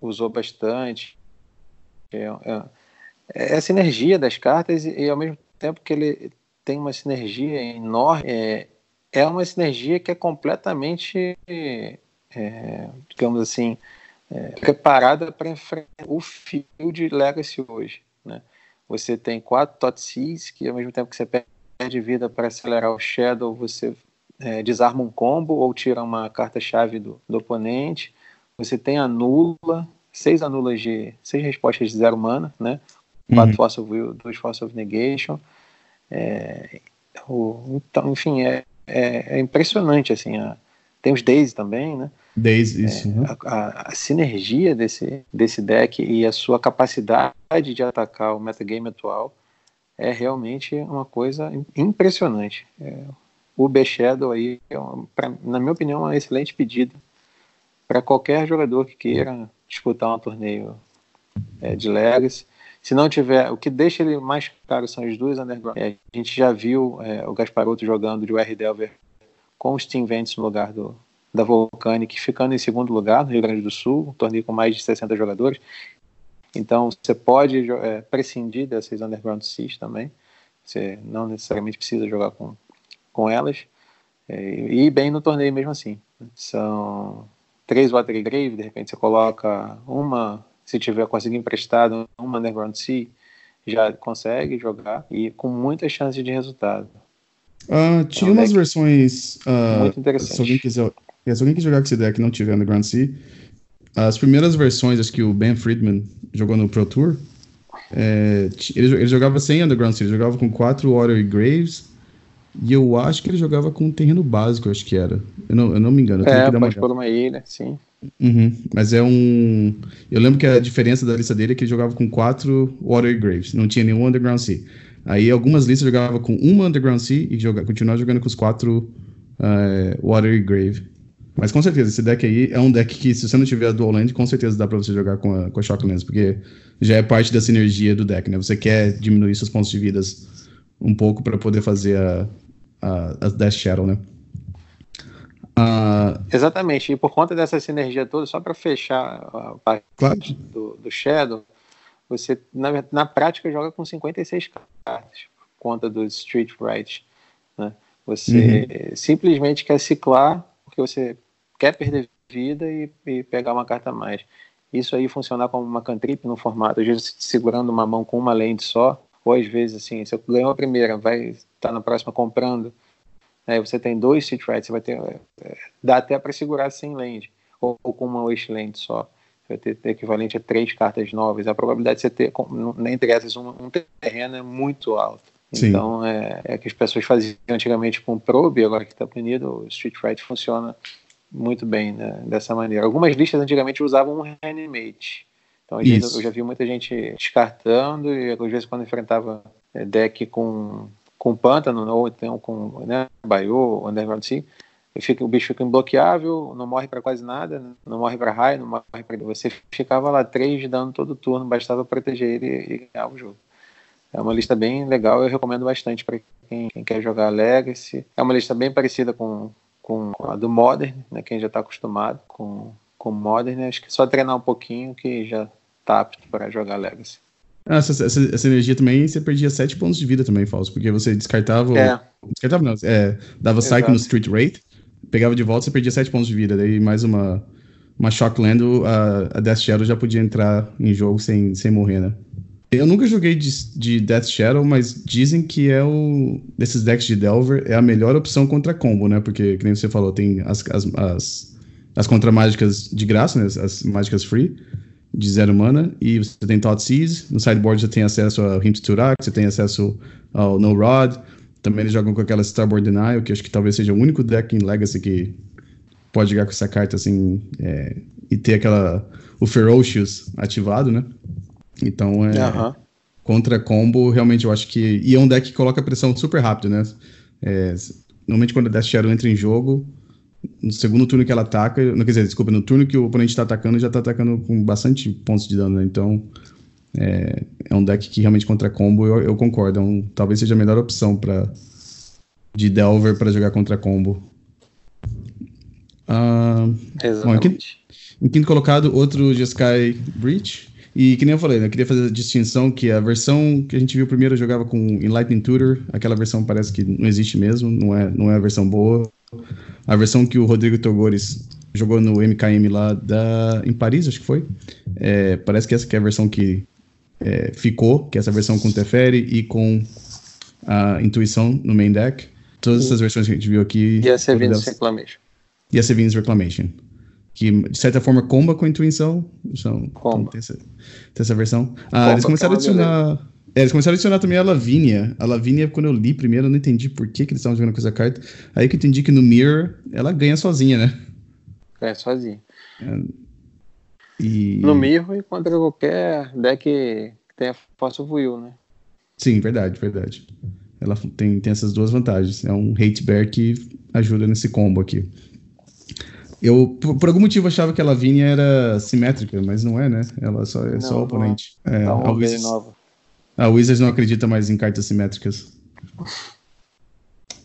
usou bastante. É, é, é a sinergia das cartas e, e, ao mesmo tempo que ele tem uma sinergia enorme, é, é uma sinergia que é completamente, é, digamos assim, é, preparada para enfrentar o fio de Legacy hoje. Né? Você tem quatro Totsis, que ao mesmo tempo que você perde vida para acelerar o Shadow, você é, desarma um combo ou tira uma carta-chave do, do oponente. Você tem anula, seis anulas de. seis respostas de zero mana, né? Quatro uhum. Force of Will, dois Force of Negation. É, o, então, enfim, é, é, é impressionante, assim. A, tem os Days também, né? Isso. É, né? a, a, sinergia desse, desse deck e a sua capacidade de atacar o metagame atual é realmente uma coisa impressionante. É, o B-Shadow aí, é pra, na minha opinião, é um excelente pedido para qualquer jogador que queira disputar um torneio é, de Legacy. Se não tiver, o que deixa ele mais caro são as duas underground. É, a gente já viu é, o Gasparotto jogando de UR Delver com os Steam Vents no lugar do, da Volcanic, ficando em segundo lugar no Rio Grande do Sul, um torneio com mais de 60 jogadores. Então você pode é, prescindir dessas Underground Seas também. Você não necessariamente precisa jogar com, com elas. É, e bem no torneio mesmo assim. São três Water Grave, de repente você coloca uma, se tiver conseguido emprestado, uma Underground Sea, já consegue jogar e com muita chance de resultado. Uh, tinha é um umas versões. Uh, muito interessante. Se alguém quiser e se alguém que jogar com esse deck não tiver Underground Sea, as primeiras versões, acho que o Ben Friedman jogou no Pro Tour, é, ele, ele, jogava sem Underground Sea, ele jogava com quatro Water Graves, e eu acho que ele jogava com um terreno básico, acho que era. Eu não, eu não me engano. é, pode pôr uma ilha, sim. Uhum, mas é um. Eu lembro que a diferença da lista dele é que ele jogava com quatro Water Graves, não tinha nenhum Underground Sea. Aí algumas listas jogava com uma Underground Sea e joga, continuava jogando com os quatro uh, Water Grave. Mas com certeza, esse deck aí é um deck que, se você não tiver a Dual Land, com certeza dá pra você jogar com a, com a Shocklands, porque já é parte da sinergia do deck, né? Você quer diminuir seus pontos de vidas um pouco para poder fazer a, a, a Death Shadow, né? Uh... Exatamente, e por conta dessa sinergia toda, só para fechar a parte claro. do, do Shadow, você na, na prática joga com 56 cartas, por conta do Street Right. Né? Você uhum. simplesmente quer ciclar porque você quer perder vida e, e, pegar uma carta a mais. Isso aí funcionar como uma cantrip no formato, às vezes segurando uma mão com uma lente só, ou às vezes assim, você ganhou a primeira, vai estar tá na próxima comprando, aí você tem dois sit rights, você vai ter, é, dá até para segurar sem lente, ou, ou, com uma wish lente só. Vai ter, ter, equivalente a três cartas novas. A probabilidade de você ter, entre essas, um, um terreno é muito alta. Sim. Então, é, é que as pessoas faziam antigamente com Probe, agora que está punido, o Street Fighter funciona muito bem né, dessa maneira. Algumas listas antigamente usavam um Reanimate. Então, às vezes, eu já vi muita gente descartando e, às vezes, quando enfrentava é, deck com, com Pântano ou então com né, Bayou, Underground Sea, fica, o bicho fica imbloqueável, não morre para quase nada, não morre para raio, não morre para. Você ficava lá três de dano todo turno, bastava proteger ele e ganhar o jogo. É uma lista bem legal, eu recomendo bastante para quem, quem, quer jogar Legacy. É uma lista bem parecida com, com a do Modern, né, quem já está acostumado com, com Modern. Acho que é só treinar um pouquinho que já apto para jogar Legacy. Ah, essa, essa, essa, energia também, você perdia 7 pontos de vida também, Falso, porque você descartava. É. Descartava não, é, dava Exato. Psycho no Street Rate, pegava de volta, você perdia 7 pontos de vida. Daí mais uma, uma Shockland, a, a Death Shadow já podia entrar em jogo sem, sem morrer, né? Eu nunca joguei de, de Death Shadow, mas dizem que é o. Desses decks de Delver, é a melhor opção contra combo, né? Porque, como você falou, tem as, as, as, as contra-mágicas de graça, né? As mágicas free de zero mana, e você tem Thought Seize, no sideboard você tem acesso a Hint Turak, você tem acesso ao No Rod, também eles jogam com aquela Starboard Denial, que acho que talvez seja o único deck em Legacy que pode jogar com essa carta assim, é, e ter aquela, o Ferocious ativado, né? Então é... Uhum. Contra combo, realmente eu acho que... E é um deck que coloca pressão super rápido, né? É, normalmente quando a Death Shadow entra em jogo, no segundo turno que ela ataca, não quer dizer, desculpa, no turno que o oponente está atacando, já está atacando com bastante pontos de dano, né? Então, é, é, um deck que realmente contra combo eu, eu concordo, é um, talvez seja a melhor opção para de Delver para jogar contra combo. Exatamente. Bom, em, quinto, em, quinto, colocado, outro Jeskai Breach. E que nem eu falei, né, eu queria fazer a distinção que a versão que a gente viu primeiro jogava com Enlightening Tutor, aquela versão parece que não existe mesmo, não é, não é a versão boa. A versão que o Rodrigo Togores jogou no MKM lá da, em Paris, acho que foi. É, parece que essa que é a versão que é, ficou, que é essa versão com Teferi e com a Intuição no main deck. Todas essas versões que a gente viu aqui. E a Sevin's Reclamation. E a Sevin's Reclamation. Que, de certa forma, comba com a Intuição. São, comba. Tem essa, tem essa versão. Ah, eles começaram a adicionar. É, eles começaram a adicionar também a Lavínia. A Lavínia, quando eu li primeiro, eu não entendi por que, que eles estavam jogando com essa carta. Aí que eu entendi que no Mirror ela ganha sozinha, né? Ganha sozinha. É, e... No Mirror e contra qualquer deck que tenha of Will, né? Sim, verdade, verdade. Ela tem, tem essas duas vantagens. É um hate bear que ajuda nesse combo aqui. Eu, por, algum motivo, achava que a Lavínia era simétrica, mas não é, né? Ela só, é não, só oponente. É, tá a Wizards, nova. A Wizards não acredita mais em cartas simétricas.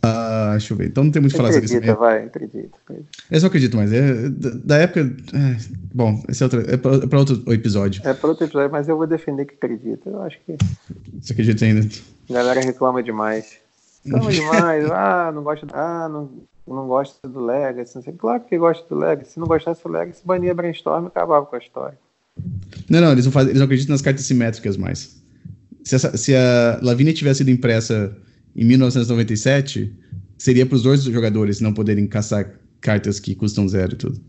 Ah, deixa eu ver. Então não tem muito o que falar sobre isso. Acredita, vai, acredita, acredita. Eu só acredito mais. É, da, da época. É, bom, esse é, outro, é para outro episódio. É para outro episódio, mas eu vou defender que acredita. Eu acho que. Você acredita ainda? A galera reclama demais. Reclama demais. Ah, não gosta. Ah, não, não gosta do Legacy. Não sei. Claro que gosta do Legacy. Se não gostasse do Legacy, bania Brainstorm e acabava com a história. Não, não, eles não, fazem, eles não acreditam nas cartas simétricas mais. Se, essa, se a Lavínia tivesse sido impressa em 1997, seria para os dois jogadores não poderem caçar cartas que custam zero e tudo.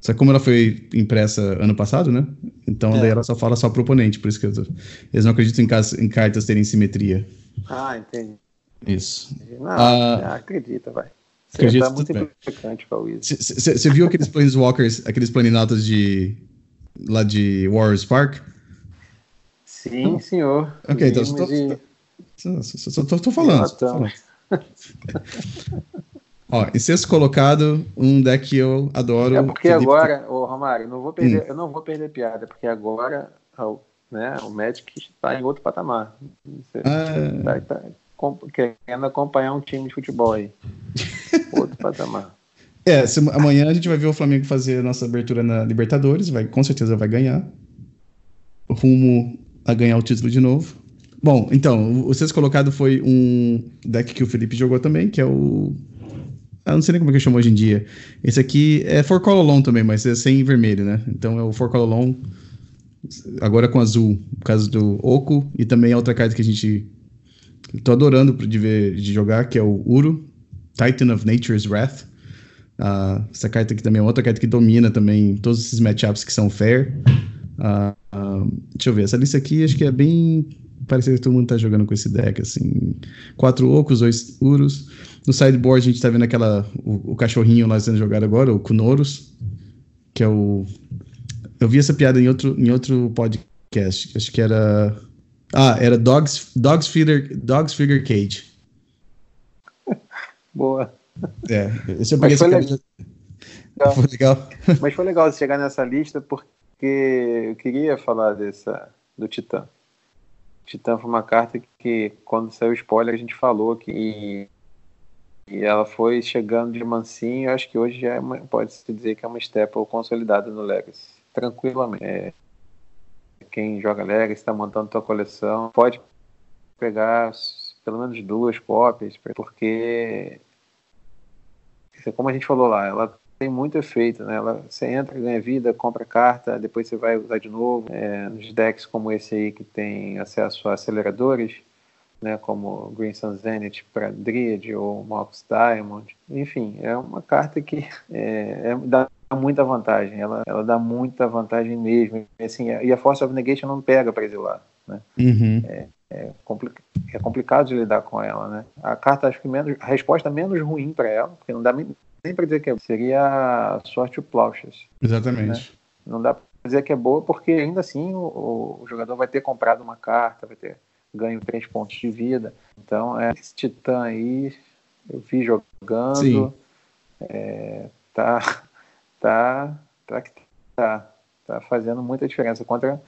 Só que como ela foi impressa ano passado, né? Então é. daí ela só fala só pro oponente, por isso que tô... eles não acreditam em, em, cartas terem simetria. Ah, entendi. Isso. Não, ah, acredita, vai. Você acredita, tá muito implicante com a Você viu aqueles Planeswalkers, aqueles planinatas de lá de Warriors Park? Sim, senhor. Ok, então só, de... tô falando. Tô falando. Ó, em sexto colocado, um deck que eu adoro. É porque Felipe... agora, ô Romário, não vou perder, hum. eu não vou perder piada, porque agora né, o Magic está em outro patamar. Você ah. tá, tá, querendo acompanhar um time de futebol aí. outro patamar. É, se, amanhã a gente vai ver o Flamengo fazer a nossa abertura na Libertadores, vai, com certeza vai ganhar. Rumo a ganhar o título de novo. Bom, então, o sexto colocado foi um deck que o Felipe jogou também, que é o. Eu não sei nem como é que chama hoje em dia. Esse aqui é For Cololon também, mas é sem vermelho, né? Então é o For Cololon, agora com azul, por causa do Oco, e também a outra carta que a gente. Tô adorando de ver de jogar, que é o Uro, Titan of Nature's Wrath. Uh, essa carta aqui também é outra carta que domina também todos esses matchups que são fair. Uh, uh, deixa eu ver, essa lista aqui acho que é bem. Parece que todo mundo tá jogando com esse deck, assim. Quatro ocos, dois uros. No sideboard a gente tá vendo aquela. O, o cachorrinho lá sendo jogado agora, o Kunoros. Que é o. Eu vi essa piada em outro, em outro podcast. Acho que era. Ah, era Dogs, Dogs, Feeder, Dogs Figure Cage. Boa. É, esse eu peguei essa legal. Foi legal. Mas foi legal chegar nessa lista porque porque eu queria falar dessa do Titã. Titã foi uma carta que, quando saiu o spoiler, a gente falou que e, ela foi chegando de mansinho. Acho que hoje já é pode-se dizer que é uma staple consolidada no Legacy, tranquilamente. É, quem joga Legacy, está montando tua coleção, pode pegar pelo menos duas cópias, porque como a gente falou lá, ela tem muito efeito, né? Ela, você entra, ganha vida, compra carta, depois você vai usar de novo. É, nos decks como esse aí que tem acesso a aceleradores, né? Como Green Sun Zenith para Dryad ou Mox Diamond. Enfim, é uma carta que é, é, dá muita vantagem. Ela, ela dá muita vantagem mesmo. Assim, e a Force of Negation não pega para exilar, né? Uhum. É, é, é, complicado de lidar com ela, né? A carta acho que menos, a resposta menos ruim para ela, porque não dá nem para dizer que é, seria sorte o Plauchas. Exatamente. Né? Não dá para dizer que é boa, porque ainda assim o, o, jogador vai ter comprado uma carta, vai ter ganho três pontos de vida. Então, é, esse Titã aí, eu vi jogando, Sim. É, tá, tá, tá, tá, tá fazendo muita diferença contra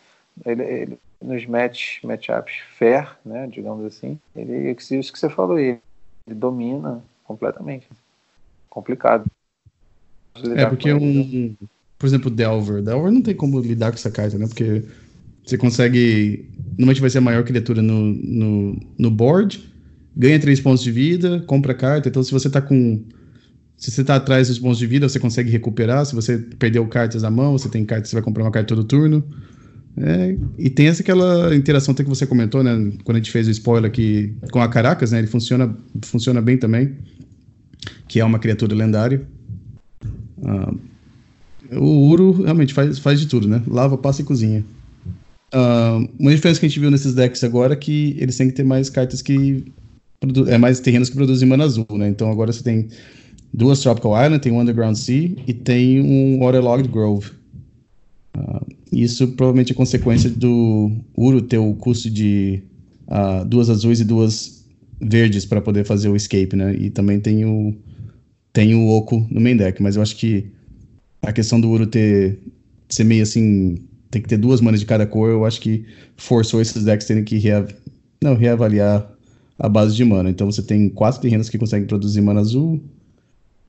ele, ele nos match, matchups fair, né, digamos assim. Ele, isso que você falou, ele, ele domina completamente complicado. É porque um, por exemplo, Delver. Delver não tem como lidar com essa carta, né? Porque você consegue. Normalmente vai ser a maior criatura no, no, no board, ganha 3 pontos de vida, compra carta. Então, se você tá com. Se você tá atrás dos pontos de vida, você consegue recuperar. Se você perdeu cartas na mão, você tem cartas, você vai comprar uma carta todo turno. É, e tem essa aquela interação que você comentou, né? Quando a gente fez o spoiler aqui com a Caracas, né? Ele funciona, funciona bem também que é uma criatura lendária. Uh, o Uro realmente faz, faz de tudo, né? Lava, passa e cozinha. Uh, uma diferença que a gente viu nesses decks agora é que eles têm que ter mais cartas que. É mais terrenos que produzem mana azul, né? Então agora você tem duas Tropical Island, tem um Underground Sea e tem um Waterlogged Grove. Uh, isso provavelmente é consequência do Uro ter o custo de uh, duas azuis e duas verdes para poder fazer o escape, né? E também tem o tem o Oco no main deck, mas eu acho que a questão do Uro ter ser meio assim, tem que ter duas manas de cada cor, eu acho que forçou esses decks terem que reav não, reavaliar a base de mana. Então você tem quatro terrenos que conseguem produzir mana azul.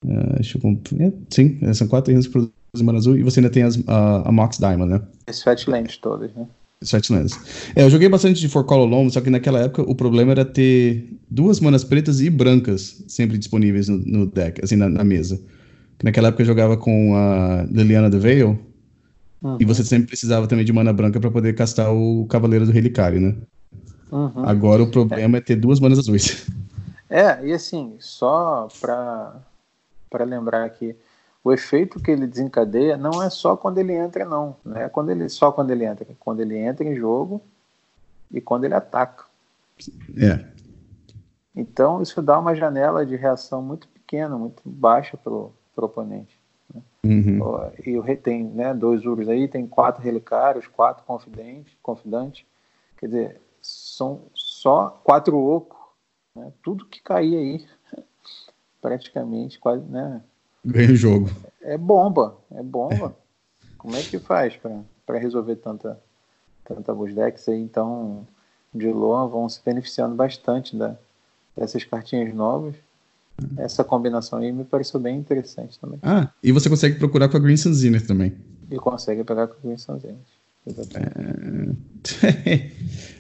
Uh, deixa eu é, sim, são quatro terrenos que produzem mana azul e você ainda tem as, a, a Mox Diamond, né? As Fatlands todas, né? Setlands. É, eu joguei bastante de For Call Alone, só que naquela época o problema era ter duas manas pretas e brancas sempre disponíveis no, no deck, assim, na, na, mesa. Naquela época eu jogava com a Liliana the Veil, uhum. e você sempre precisava também de mana branca para poder castar o Cavaleiro do Relicário, né? Uhum. Agora o problema é. é ter duas manas azuis. É, e assim, só para lembrar aqui, o efeito que ele desencadeia não é só quando ele entra, não. Não é quando ele, só quando ele entra. Quando ele entra em jogo e quando ele ataca. É. Então, isso dá uma janela de reação muito pequena, muito baixa para o oponente. Né? Uhum. E o tem né, dois urus aí, tem quatro relicários, quatro confidentes, confidantes. Quer dizer, são só quatro oco. Né? Tudo que cair aí, praticamente, quase, né? Ganha o jogo. É bomba, é bomba. Como é que faz para resolver tanta, tanta Busdex aí? Então, de Loan vão se beneficiando bastante da, dessas cartinhas novas. Essa combinação aí me pareceu bem interessante também. Ah, e você consegue procurar com a Green Sunziner também. E consegue pegar com a Green Sunziner. É...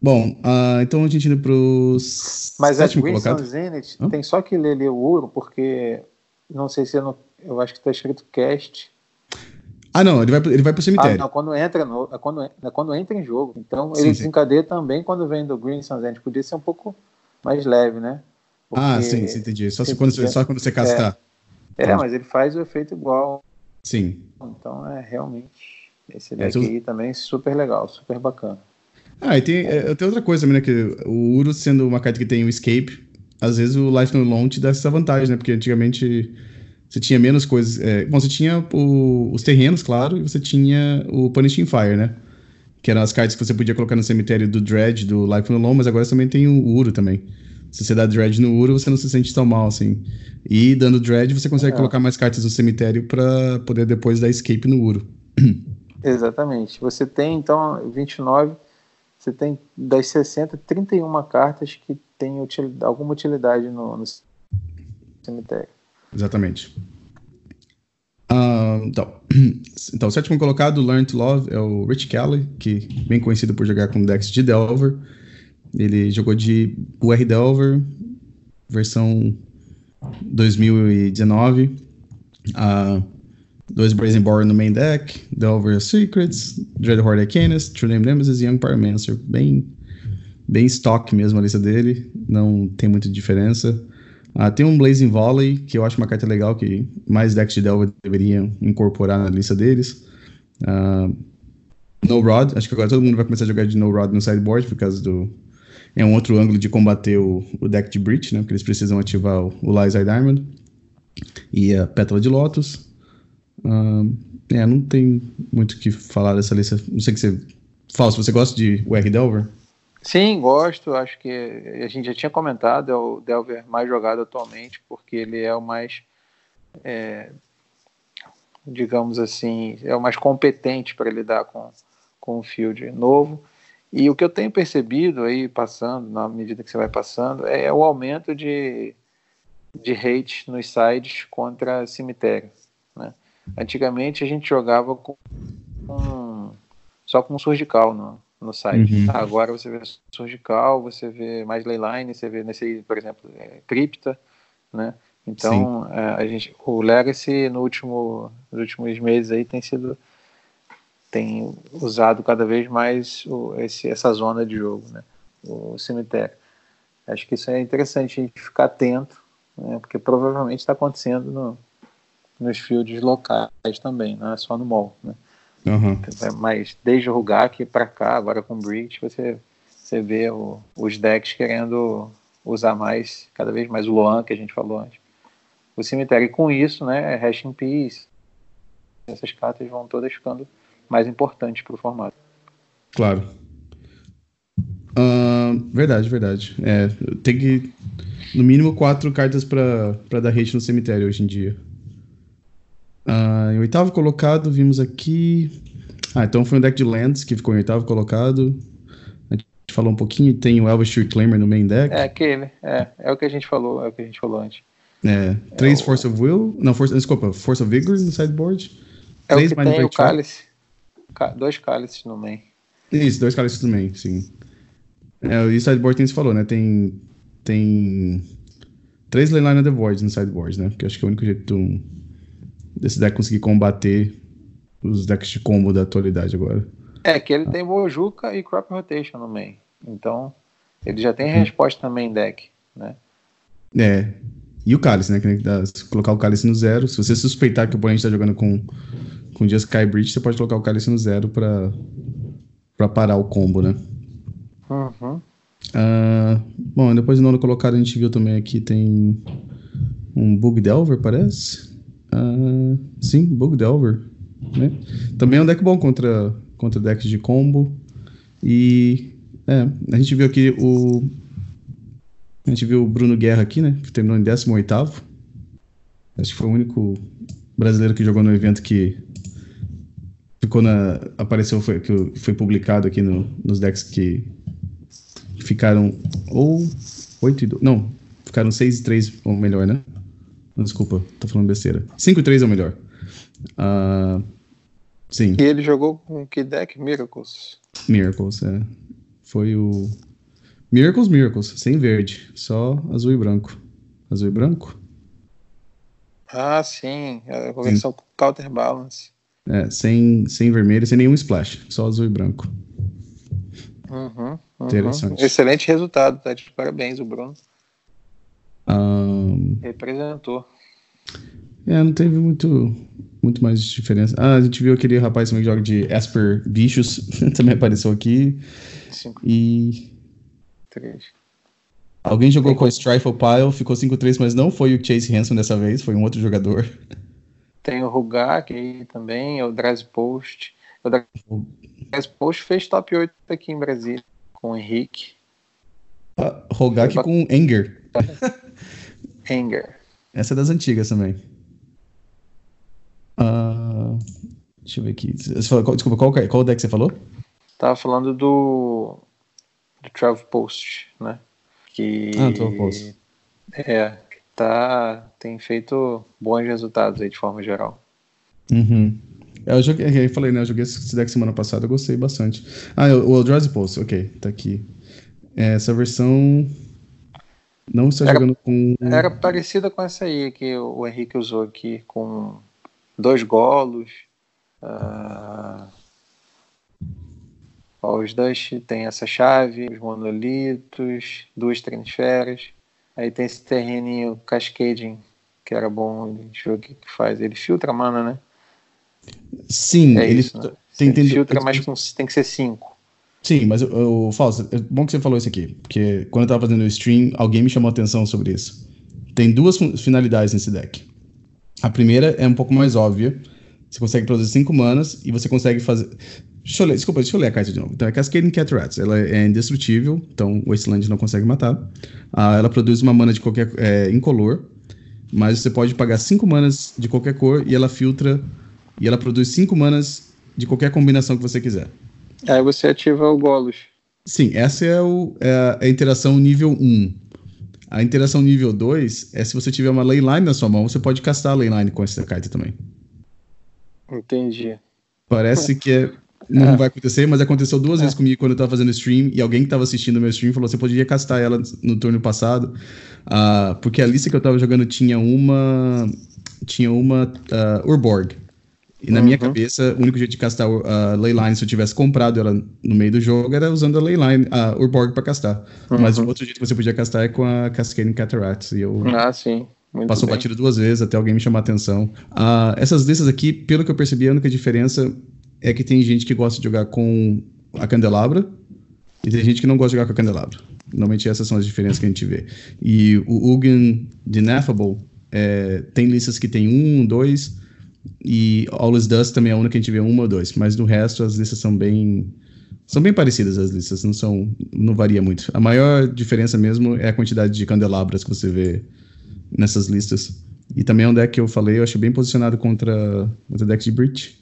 Bom, uh, então a gente indo para os. Mas a Green Sun Zenith tem só que ler, ler o ouro, porque não sei se eu, não, eu acho que está escrito cast. Ah, não, ele vai, ele vai pro cemitério. Ah, não, quando entra, no, é quando, é quando entra em jogo. Então ele sim. desencadeia também quando vem do Green gente podia ser um pouco mais leve, né? Porque ah, sim, sim, entendi. Só, se, quando, você, só quando você castar. É, é, mas ele faz o efeito igual. Sim. Então é realmente. Esse deck é, aí também super legal, super bacana. Ah, e tem, é, tem outra coisa também, né? Que o Uro sendo uma carta que tem o escape, às vezes o Life no Long te dá essa vantagem, né? Porque antigamente você tinha menos coisas. É, bom, você tinha o, os terrenos, claro, e você tinha o Punishing Fire, né? Que eram as cartas que você podia colocar no cemitério do Dredge, do Life no Long, mas agora você também tem o Uro também. Se você dá Dredge no Uro, você não se sente tão mal, assim. E dando Dredge, você consegue é. colocar mais cartas no cemitério para poder depois dar Escape no Uro. Exatamente. Você tem, então, 29, você tem das 60, 31 cartas que tem utilidade, alguma utilidade no, no cemitério. Exatamente. Uh, então, então, o sétimo colocado, Learn to Love, é o Rich Kelly, que bem conhecido por jogar com decks de Delver. Ele jogou de UR Delver, versão 2019. Uh, dois Brazen Borer no main deck, Delver Secrets, Dreadhorde Arcanist, True Name Nemesis e Young Pyromancer. Bem, bem stock mesmo a lista dele, não tem muita diferença. Uh, tem um Blazing Volley, que eu acho uma carta legal que mais decks de Delver deveriam incorporar na lista deles. Uh, no Rod, acho que agora todo mundo vai começar a jogar de No Rod no sideboard por causa do. É um outro ângulo de combater o, o deck de Breach, né? Porque eles precisam ativar o, o Lizard Diamond e a Pétala de Lotus. Uh, é, não tem muito o que falar dessa lista. Não sei que você se você gosta de UR Delver. Sim, gosto. Acho que a gente já tinha comentado, é o Delver mais jogado atualmente, porque ele é o mais, é, digamos assim, é o mais competente para lidar com, com o field novo. E o que eu tenho percebido aí, passando, na medida que você vai passando, é o aumento de, de hate nos sites contra cemitério. Né? Antigamente a gente jogava com, com só com surgical no, no site. Uhum. Agora você vê surgical, você vê mais leyline, você vê nesse, por exemplo, é, cripta, né? Então, é, a gente, o Legacy no último, nos últimos meses aí tem sido tem usado cada vez mais o, esse, essa zona de jogo, né? O cemitério. Acho que isso é interessante a gente ficar atento, né? porque provavelmente está acontecendo no, nos fields locais também, não é só no mall. Né? Uhum. Mas desde o Rugak para cá, agora com o Breach, você, você vê o, os decks querendo usar mais, cada vez mais o Loan, que a gente falou antes. O cemitério, e com isso, né, Hash in Peace, essas cartas vão todas ficando mais importantes para o formato. Claro. Uh, verdade, verdade. É, tem que, no mínimo, quatro cartas para dar hate no cemitério hoje em dia. Uh, em oitavo colocado, vimos aqui. Ah, então foi um deck de lands que ficou em oitavo colocado. A gente falou um pouquinho. Tem o Elvish Reclaimer no main deck. É aquele, é. É o que a gente falou, é o que a gente falou antes. É. Três é Force of Will. Não, force, desculpa, Force of Vigor no sideboard. É três o que tem o cálice. Dois cálices no main. Isso, dois cálices no main, sim. É, e o sideboard tem se falou, né? Tem. Tem. Três Leyline of the Void no sideboard, né? Porque acho que é o único jeito de desse deck conseguir combater os decks de combo da atualidade agora. É, que ele tem Bojuka e Crop Rotation no main. Então, ele já tem resposta também em deck, né? É. E o Cálice, né? Que dá, colocar o Cálice no zero. Se você suspeitar que o oponente está jogando com, com Dia Sky Bridge, você pode colocar o Cálice no zero para pra parar o combo, né? Uhum. Uh, bom, depois do nono colocado a gente viu também aqui tem um Bug Delver, parece. Uh, sim, Bug Delver. Né? Também é um deck bom contra, contra decks de combo. E é, a gente viu aqui o. A gente viu o Bruno Guerra aqui, né? Que terminou em 18. Acho que foi o único brasileiro que jogou no evento que ficou na. Apareceu, foi, que foi publicado aqui no, nos decks que ficaram ou 8 e 2. Não, ficaram 6 e 3, ou melhor, né? Desculpa, tô falando besteira. 5 e 3 é o melhor. Uh, sim. E ele jogou com que deck? Miracles. Miracles, é. Foi o. Miracles, Miracles, sem verde, só azul e branco. Azul e branco? Ah, sim, a conversão com counterbalance. É, sem, sem vermelho, sem nenhum splash, só azul e branco. Uhum, uhum. Interessante. Excelente resultado, tá? De parabéns, o Bruno. Um... Representou. É, não teve muito, muito mais diferença. Ah, a gente viu aquele rapaz também que joga de Esper Bichos, também apareceu aqui. Cinco. E. Três. Alguém jogou Tem com a Strifle Pile, ficou 5-3, mas não foi o Chase Hanson dessa vez, foi um outro jogador. Tem o Rugak aí também, o Dress Post. O Dress Post fez top 8 aqui em Brasília, com o Henrique. Ah, Rogak com Enger. Anger. Essa é das antigas também. Uh, deixa eu ver aqui. Falou, desculpa, qual, qual deck você falou? Tava falando do. do Travel Post, né? Que. Ah, Travel Post. É, tá, tem feito bons resultados aí de forma geral. Uhum. É, eu, joguei, eu falei, né? Eu joguei esse deck semana passada, eu gostei bastante. Ah, o Eldrazi Pulse, ok, tá aqui. É, essa versão. Não está era, jogando com. Era parecida com essa aí que o Henrique usou aqui, com dois golos. Uh, os Dust tem essa chave, os monolitos, duas transferas. Aí tem esse terreninho Cascading, que era bom de jogo que faz. Ele filtra a mana, né? Sim, é ele isso, né? tem, tem, filtra, mas tem que ser 5. Sim, mas o Fausto, é bom que você falou isso aqui, porque quando eu tava fazendo o stream, alguém me chamou a atenção sobre isso. Tem duas finalidades nesse deck. A primeira é um pouco mais óbvia. Você consegue produzir 5 manas e você consegue fazer. Deixa eu ler, desculpa, deixa eu ler a carta de novo. Então é Cascading Cat Rats. Ela é indestrutível, então o Wasteland não consegue matar. Ah, ela produz uma mana de qualquer. É, incolor, mas você pode pagar 5 manas de qualquer cor e ela filtra e ela produz 5 manas de qualquer combinação que você quiser. Aí você ativa o Golos. Sim, essa é, o, é a interação nível 1. A interação nível 2 é se você tiver uma Leyline na sua mão, você pode castar a Leyline com essa carta também. Entendi. Parece que é, não é. vai acontecer, mas aconteceu duas é. vezes comigo quando eu tava fazendo stream e alguém que tava assistindo o meu stream falou: você poderia castar ela no turno passado, uh, porque a lista que eu tava jogando tinha uma. Tinha uma uh, Urborg. E na uhum. minha cabeça, o único jeito de castar a Leyline, se eu tivesse comprado ela no meio do jogo, era usando a Leyline, a Urborg para castar. Uhum. Mas o outro jeito que você podia castar é com a Cascading Cataracts. E eu ah, sim. Muito passou bem. batido duas vezes até alguém me chamar a atenção. Uh, essas listas aqui, pelo que eu percebi, a única diferença é que tem gente que gosta de jogar com a Candelabra e tem gente que não gosta de jogar com a Candelabra. Normalmente essas são as diferenças que a gente vê. E o Ugin de Ineffable é, tem listas que tem um, dois e All is Dust também é a única que a gente vê uma ou dois, mas do resto as listas são bem são bem parecidas as listas, não são não varia muito. A maior diferença mesmo é a quantidade de candelabras que você vê nessas listas. E também é um deck que eu falei, eu acho bem posicionado contra o deck de Breach.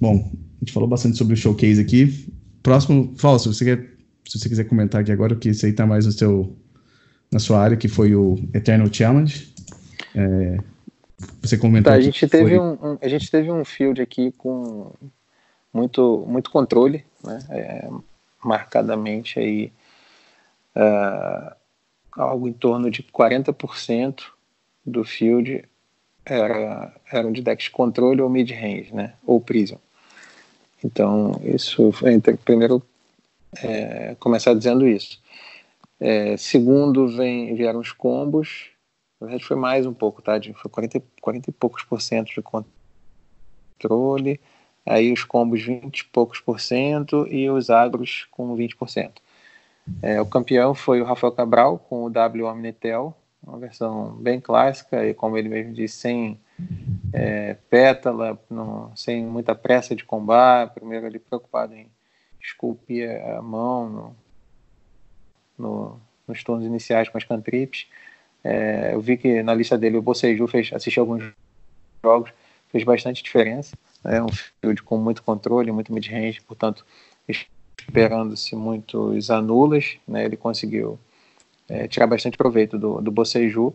Bom, a gente falou bastante sobre o showcase aqui. Próximo, Falso, você quer, se você quiser comentar aqui agora, porque isso aí tá mais no seu, na sua área, que foi o Eternal Challenge. É, você comentou. Tá, a gente teve um, um, a gente teve um field aqui com muito muito controle, né? É, marcadamente aí uh, algo em torno de 40% do field era eram de decks de controle ou mid range, né? Ou prism. Então isso entre, primeiro é, começar dizendo isso. É, segundo vem vieram os combos na verdade foi mais um pouco, tá? Foi 40, 40 e poucos por cento de controle, aí os combos 20 e poucos por cento e os agros com 20 por cento. É, o campeão foi o Rafael Cabral com o W Omnitel, uma versão bem clássica e como ele mesmo disse, sem é, pétala, não, sem muita pressa de combate, primeiro ali preocupado em esculpir a mão no, no, nos turnos iniciais com as cantrips. É, eu vi que na lista dele o Boceju fez, assistiu alguns jogos, fez bastante diferença. É um field com muito controle, muito mid-range, portanto, esperando-se muitos anulas, né, ele conseguiu é, tirar bastante proveito do, do Boceju.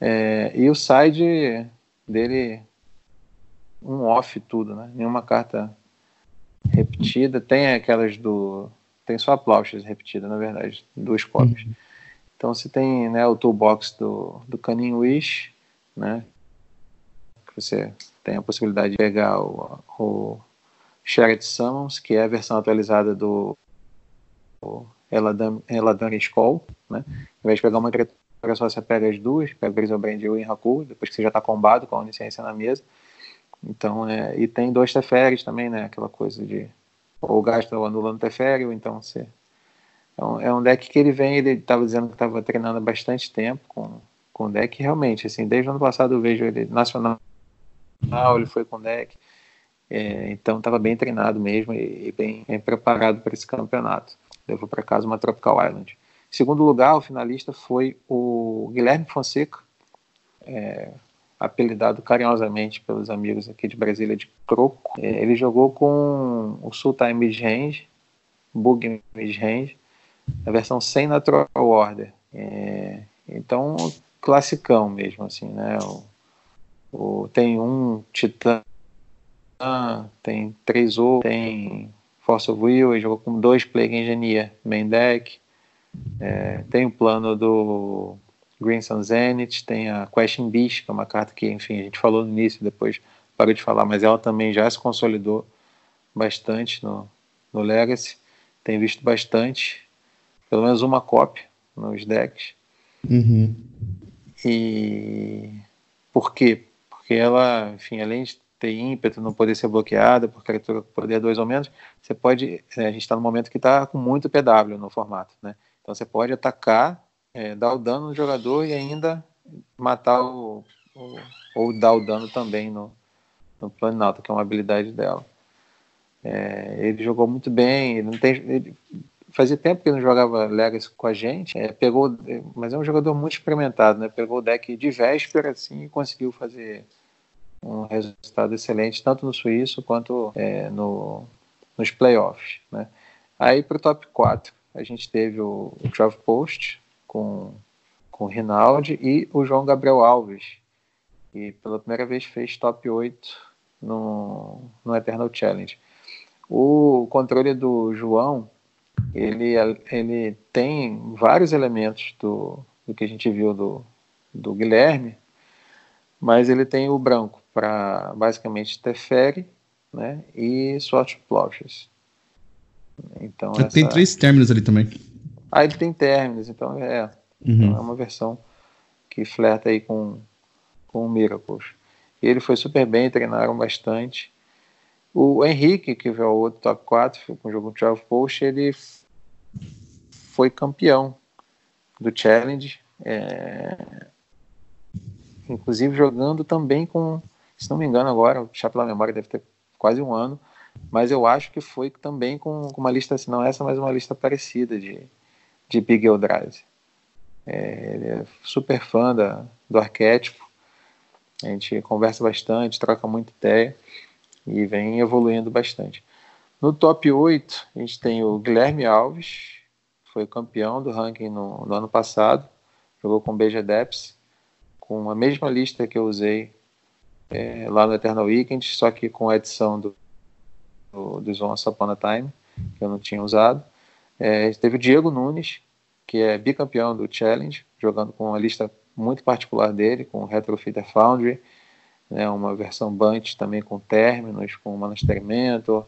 É, e o side dele, um off tudo, né? Nenhuma carta repetida. Tem aquelas do. Tem só aplausos repetida, na verdade, duas cópias. Uhum. Então você tem né, o toolbox do, do Cunning Wish, né, você tem a possibilidade de pegar o, o Shared Summons, que é a versão atualizada do Eladan, Eladan Skull, né? Em vez de pegar uma criatura só, você pega as duas, pega o Griselbrand e o Inhaku, depois que você já está combado com a onisciência na mesa. Então, é, e tem dois Teferes também, né? Aquela coisa de ou gasta ou anula no Teferi, ou então você então, é um deck que ele vem, ele estava dizendo que estava treinando há bastante tempo com, com o deck, realmente, assim, desde o ano passado eu vejo ele nacional, ele foi com o deck, é, então estava bem treinado mesmo e, e bem, bem, preparado para esse campeonato. Levou para casa uma Tropical Island. Em segundo lugar, o finalista foi o Guilherme Fonseca, é, apelidado carinhosamente pelos amigos aqui de Brasília de Croco. É, ele jogou com o Sultai Midrange, Bug Midrange, a versão sem Natural Order. É, então, classicão mesmo, assim, né? O, O, tem um Titã, tem três O, tem Force of Will, ele jogou com dois Plague Engineer main deck. É, tem o plano do Green Sun Zenith, tem a Question Beast, que é uma carta que, enfim, a gente falou no início, depois parou de falar, mas ela também já se consolidou bastante no, no Legacy. Tem visto bastante, pelo menos uma cópia nos decks. Uhum. E por quê? Porque ela, enfim, além de ter ímpeto, não poder ser bloqueada por criatura com poder dois ou menos, você pode. É, a gente está no momento que está com muito PW no formato, né? Então você pode atacar, é, dar o dano no jogador e ainda matar o, o ou dar o dano também no, no Planalto, que é uma habilidade dela. É, ele jogou muito bem, ele não tem, ele, fazia tempo que ele não jogava Legacy com a gente, é, pegou, mas é um jogador muito experimentado, né? Pegou o deck de véspera assim e conseguiu fazer um resultado excelente tanto no suíço quanto é, no, nos playoffs, né? Aí para o top 4 a gente teve o, o Post com, com o Rinaldi e o João Gabriel Alves, que pela primeira vez fez top 8 no, no Eternal Challenge. O controle do João, ele, ele tem vários elementos do, do que a gente viu do, do Guilherme, mas ele tem o branco para basicamente Teferi né, e Swatch Ploughs. Então, essa... Tem três términos ali também. Ah, ele tem términos, então é, uhum. então é uma versão que flerta aí com, com o Miracles. E ele foi super bem, treinaram bastante. O Henrique, que é o outro top 4, com o jogo 12 Post, ele foi campeão do Challenge, é... inclusive jogando também com, se não me engano agora, deixar pela memória, deve ter quase um ano, mas eu acho que foi também com, com uma lista, se não essa, mas uma lista parecida de, de Big Eldrazi. É, ele é super fã da, do arquétipo, a gente conversa bastante, troca muita ideia e vem evoluindo bastante. No top 8, a gente tem o Guilherme Alves, foi campeão do ranking no, no ano passado, jogou com Beija Deps, com a mesma lista que eu usei é, lá no Eternal Weekend, só que com a edição do, do, do Once Upon a Time, que eu não tinha usado. É, teve o Diego Nunes, que é bicampeão do Challenge, jogando com uma lista muito particular dele, com o Retrofitter Foundry, né, uma versão Bunch também com términos, com Monastery Mentor,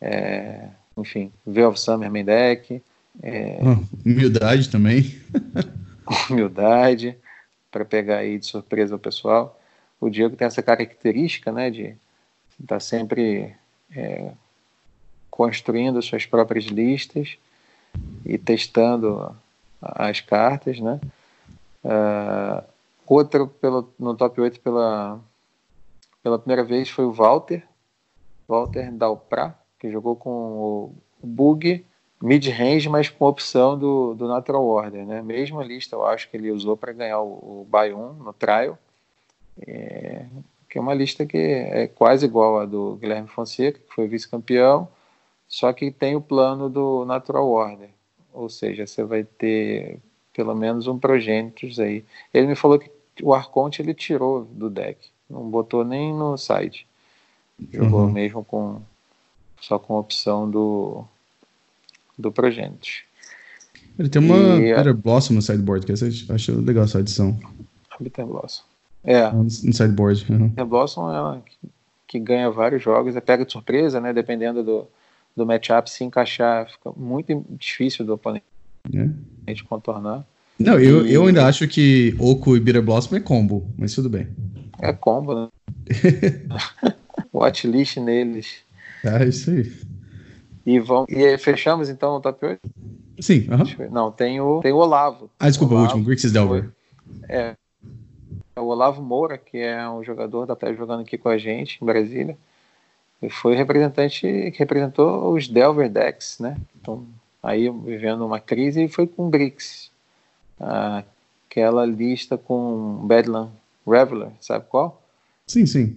é, enfim, Veil of Summer Main Deck. É, humildade também. humildade, para pegar aí de surpresa o pessoal. O Diego tem essa característica né, de estar tá sempre é, construindo suas próprias listas e testando as cartas, né? Uh, outro pelo, no top 8 pela, pela primeira vez foi o Walter, Walter Dalpra, que jogou com o, Bug mid-range, mas com opção do, do Natural Order, né? Mesma lista, eu acho que ele usou para ganhar o, o Buy 1 no trial, é, que é uma lista que é quase igual à do Guilherme Fonseca, que foi vice-campeão, só que tem o plano do Natural Order, ou seja, você vai ter pelo menos um Progenitus aí. Ele me falou que o Arconte ele tirou do deck, não botou nem no site. Jogou uhum. mesmo com só com a opção do do Progenitus. Ele tem uma e, Bitter Blossom no sideboard, que eu acho legal essa adição. A Bitter Blossom. É. No sideboard. Uhum. Bitter Blossom é ela que, que ganha vários jogos, é pega de surpresa, né? Dependendo do, do matchup, se encaixar, fica muito difícil do oponente é. contornar. Não, eu, eu ainda acho que Oco e Bitter Blossom é combo, mas tudo bem. É combo, né? Watchlist neles. É isso aí. E, vão, e fechamos então o top 8? Sim, uh -huh. Não, tem o, tem o Olavo. Ah, desculpa, o, Olavo, o último, Grixis Delver. É, é o Olavo Moura, que é um jogador da tá jogando aqui com a gente em Brasília. Ele foi representante que representou os Delver Decks, né? Então, aí vivendo uma crise e foi com Brix. aquela lista com Bedlam Reveler, sabe qual? Sim, sim.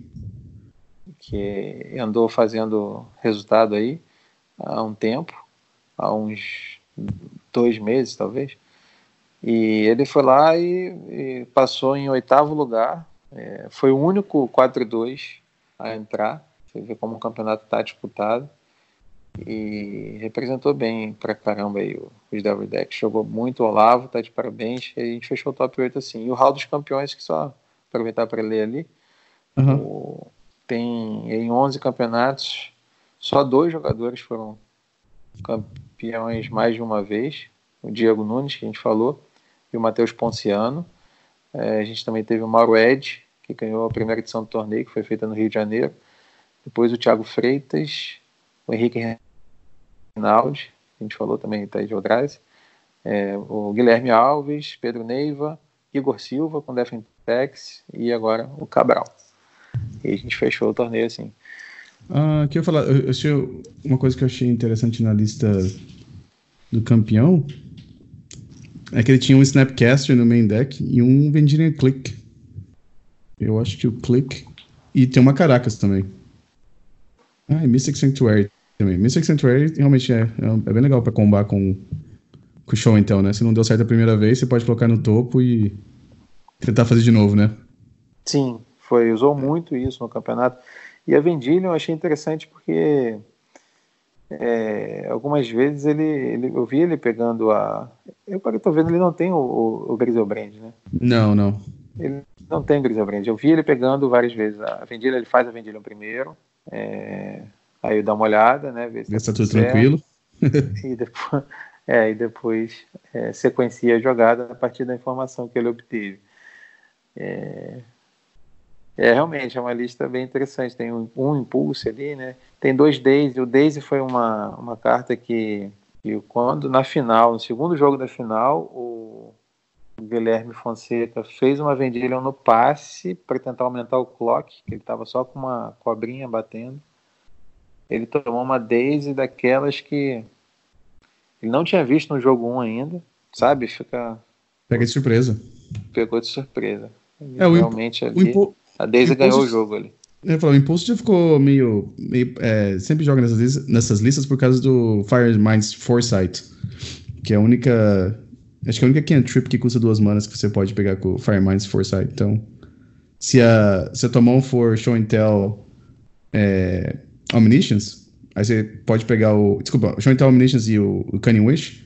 Que andou fazendo resultado aí há um tempo, há uns dois meses talvez. E ele foi lá e, e passou em oitavo lugar É, foi o único 4-2 a entrar. Você vê como o campeonato está disputado. E representou bem pra caramba aí os Devil Deck. Jogou muito, o Olavo, tá de parabéns. E a gente fechou o top 8 assim. E o Hall dos Campeões, que só aproveitar para ler ali. Uhum. O, tem em 11 campeonatos, só dois jogadores foram campeões mais de uma vez. O Diego Nunes, que a gente falou, e o Matheus Ponciano. É, a gente também teve o Mauro Ed, que ganhou a primeira edição do torneio, que foi feita no Rio de Janeiro. Depois o Thiago Freitas, o Henrique Rinaldi, a gente falou também, tá aí de é, o Guilherme Alves, Pedro Neiva, Igor Silva com Defentex e agora o Cabral. E a gente fechou o torneio assim. Ah, eu falar, eu, eu uma coisa que eu achei interessante na lista do campeão é que ele tinha um Snapcaster no main deck e um Vendirian Click. Eu acho que o Click. E tem uma Caracas também. Ah, e Mystic Sanctuary também. Mystic Sanctuary realmente é, é bem legal para combar com, com o show, então, né? Se não deu certo a primeira vez, você pode colocar no topo e tentar fazer de novo, né? Sim, foi. Usou muito isso no campeonato. E a Vendillion eu achei interessante porque é, algumas vezes ele, ele, eu vi ele pegando a. Eu para tô vendo, ele não tem o, o, o Griselbrand, né? Não, não. Ele não tem Griselbrand. Eu vi ele pegando várias vezes. A Vendilha, ele faz a Vendilha primeiro. É, aí eu dou uma olhada, né? Ver se está tudo tranquilo. e depois, é, e depois é, sequencia a jogada a partir da informação que ele obteve. É, é realmente é uma lista bem interessante. Tem um, um impulso ali, né? Tem dois Daisy. O Daisy foi uma, uma carta que, que quando na final, no segundo jogo da final, o Guilherme Fonseca fez uma vendilha no passe para tentar aumentar o clock, que ele estava só com uma cobrinha batendo. Ele tomou uma Daisy daquelas que ele não tinha visto no jogo 1 ainda, sabe? Fica. Pega de surpresa. Pegou de surpresa. É, realmente o ali, impo... a Daisy ganhou o jogo ali. Eu falo, o Impulso já ficou meio. meio é, sempre joga nessas listas, nessas listas por causa do Fire Minds Foresight, que é a única Acho que a única cantrip que custa duas manas que você pode pegar com o Fire Minds Foresight. Então, se a, se a tua mão for Show and Tell é, Omniscience, aí você pode pegar o. Desculpa, and Tell Omniscience e o, o Cunning Wish.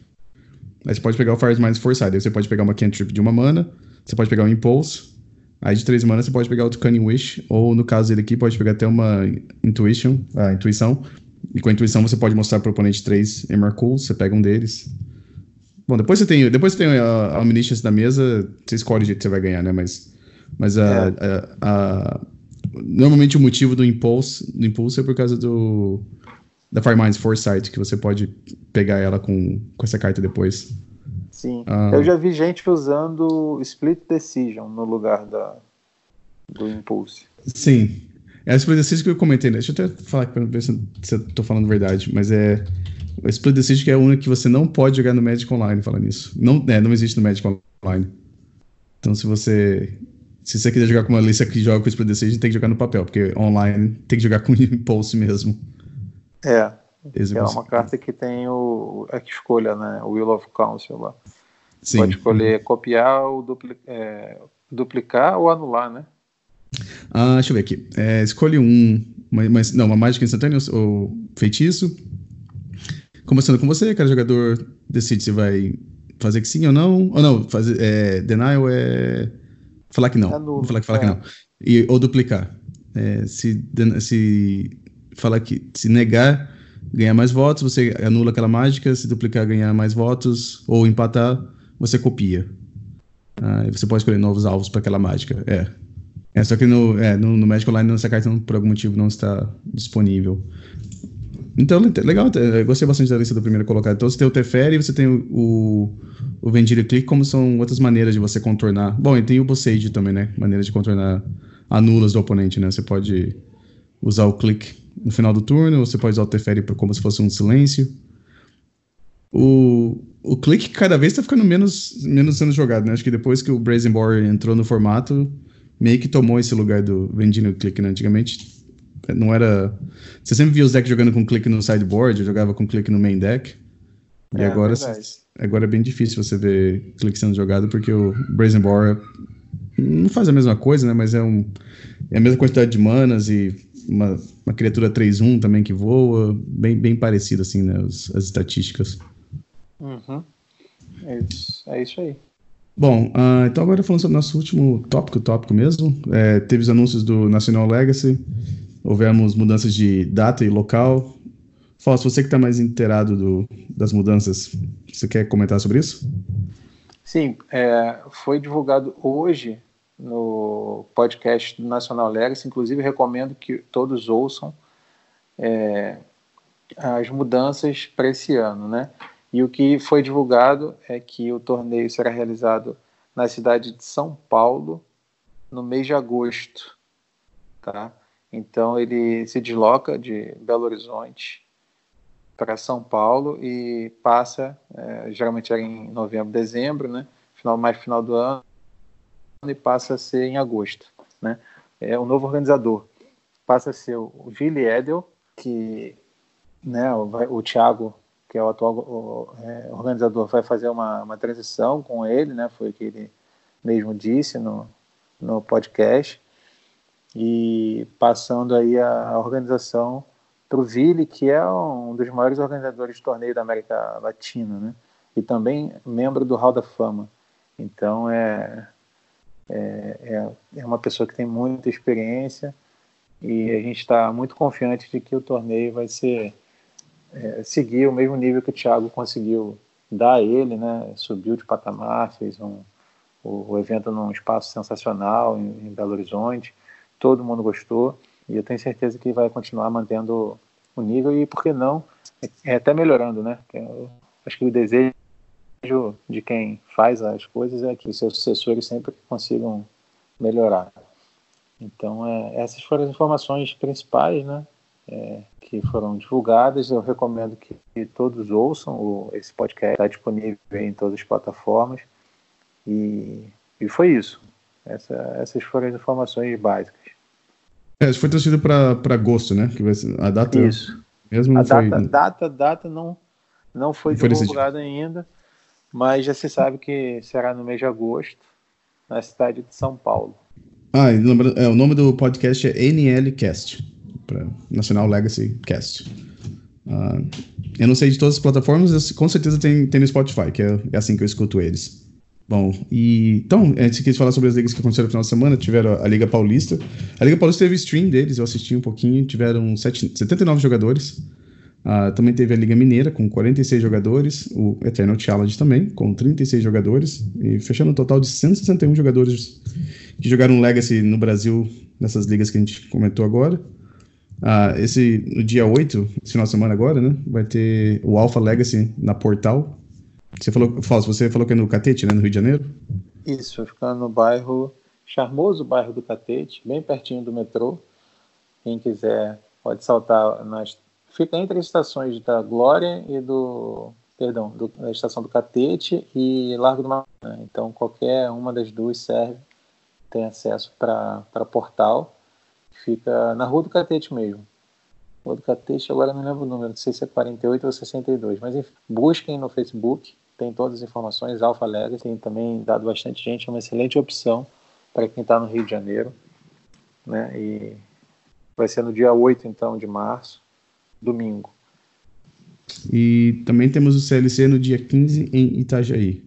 Aí você pode pegar o Fire Minds Foresight. Aí você pode pegar uma cantrip de uma mana, você pode pegar um Impulse. Aí de três manas você pode pegar outro Cunning Wish, ou no caso dele aqui, pode pegar até uma Intuition, a Intuição. E com a Intuição você pode mostrar pro oponente três Emarcool, você pega um deles. Bom, depois você tem, depois você tem a, a Omniscience da mesa, você escolhe o jeito que você vai ganhar, né? Mas, mas a, é. a, a, normalmente o motivo do impulso, do impulso é por causa do da Fireminds Foresight, que você pode pegar ela com, com essa carta depois. Sim. Ah. Eu já vi gente usando Split Decision no lugar da, do Impulse. Sim. É a Split Decision que eu comentei, né? Deixa eu até falar para ver se, se eu tô falando verdade, mas é o Split Decision é uma que você não pode jogar no Magic Online, falando nisso. Não, é, não existe no Magic Online. Então, se você se você quiser jogar com uma lista que joga com Split Decision, tem que jogar no papel, porque online tem que jogar com Impulse mesmo. É. é uma carta que tem o, a escolha, né? O Will of Council lá. Sim. Pode escolher copiar ou é, duplicar ou anular, né? Ah, deixa eu ver aqui. É, escolhe um, mas não, uma mágica instantânea ou feitiço Começando com você, cada jogador decide se vai fazer que sim ou não. Ou não, fazer, é, denial é falar que não. Falar que fala é. que não. E, ou duplicar. É, se, se falar que se negar, ganhar mais votos, você anula aquela mágica. Se duplicar, ganhar mais votos. Ou empatar, você copia. Ah, você pode escolher novos alvos para aquela mágica. É. É, só que no, é, no, no Magic Online essa carta por algum motivo não está disponível. Então, legal, eu gostei bastante da lista do primeiro colocado. Então, você tem o Teferi você tem o, o Vendilha Click, como são outras maneiras de você contornar. Bom, e tem o Bossage também, né? Maneira de contornar anulas do oponente, né? Você pode usar o click no final do turno, você pode usar o Teferi como se fosse um silêncio. O, o click cada vez está ficando menos, menos sendo jogado, né? Acho que depois que o Brazen Boar entrou no formato, meio que tomou esse lugar do Vendilha Click, né? Antigamente não era. Você sempre via os decks jogando com clique no sideboard, eu jogava com clique no main deck. E agora, agora é bem difícil você ver clique sendo jogado, porque o Brazen Boar Não faz a mesma coisa, né? Mas é, um, é a mesma quantidade de manas e uma, uma criatura 3-1 também que voa, bem, bem parecido, assim, né? As, as estatísticas. Uhum. É, isso, é isso aí. Bom, uh, então agora falando sobre o nosso último tópico, tópico mesmo, é, teve os anúncios do National Legacy, houvemos mudanças de data e local. Fausto, você que está mais inteirado do, das mudanças, você quer comentar sobre isso? Sim, é, foi divulgado hoje no podcast do National Legacy, inclusive recomendo que todos ouçam é, as mudanças para esse ano, né? E o que foi divulgado é que o torneio será realizado na cidade de São Paulo no mês de agosto, tá? Então ele se desloca de Belo Horizonte para São Paulo e passa, é, geralmente era em novembro, dezembro, né? Final mais final do ano e passa a ser em agosto, né? É o novo organizador passa a ser o Vili Edel, que né, o, o Thiago que é o atual o, é, organizador, vai fazer uma, uma transição com ele, né? Foi o que ele mesmo disse no, no podcast. E passando aí a, a organização para o Vili, que é um dos maiores organizadores de torneio da América Latina, né? E também membro do Hall da Fama. Então é, é, é, é uma pessoa que tem muita experiência e a gente está muito confiante de que o torneio vai ser é, seguir o mesmo nível que o Thiago conseguiu dar a ele, né? Subiu de patamar, fez um, o, o evento num espaço sensacional em, em, Belo Horizonte. Todo mundo gostou e eu tenho certeza que vai continuar mantendo o nível e, por que não, é, até melhorando, né? Eu acho que o desejo de quem faz as coisas é que os seus sucessores sempre consigam melhorar. Então, é, essas foram as informações principais, né? é, que foram divulgadas. Eu recomendo que, que todos ouçam. O, esse podcast está disponível em todas as plataformas. E, e foi isso. Essa, essas foram as informações básicas. É, foi transferido para agosto, né? Que vai ser, a data isso. mesmo a foi... data, data, data não, não foi não divulgada ainda, mas já se sabe que será no mês de agosto, na cidade de São Paulo. Ah, é, o nome do podcast é NLCast para National Legacy Cast. Uh, eu não sei de todas as plataformas, com certeza tem, tem no Spotify, que é, é, assim que eu escuto eles. Bom, e então, antes quis falar sobre as ligas que aconteceram no final de semana, tiveram a, Liga Paulista. A Liga Paulista teve stream deles, eu assisti um pouquinho, tiveram 7, 79 jogadores. Uh, também teve a Liga Mineira com 46 jogadores, o Eternal Challenge também, com 36 jogadores, e fechando um total de 161 jogadores que jogaram Legacy no Brasil nessas ligas que a gente comentou agora. Ah, esse, no dia 8, esse final de semana agora, né? Vai ter o Alpha Legacy na Portal. Você falou, Fausto, você falou que é no Catete, né? No Rio de Janeiro? Isso, ficando no bairro, charmoso bairro do Catete, bem pertinho do metrô. Quem quiser pode saltar nas. Fica entre as estações da Glória e do. Perdão, do, da estação do Catete e Largo do Mar. Então, qualquer uma das duas serve, tem acesso para Portal Fica na Rua do Catete mesmo. Rua do Catete, agora não lembro o número, não sei se é 48 ou 62, mas enfim, busquem no Facebook, tem todas as informações, Alpha Legacy, tem também dado bastante gente, é uma excelente opção para quem está no Rio de Janeiro, né, e vai ser no dia 8, então, de março, domingo. E também temos o CLC no dia 15 em Itajaí.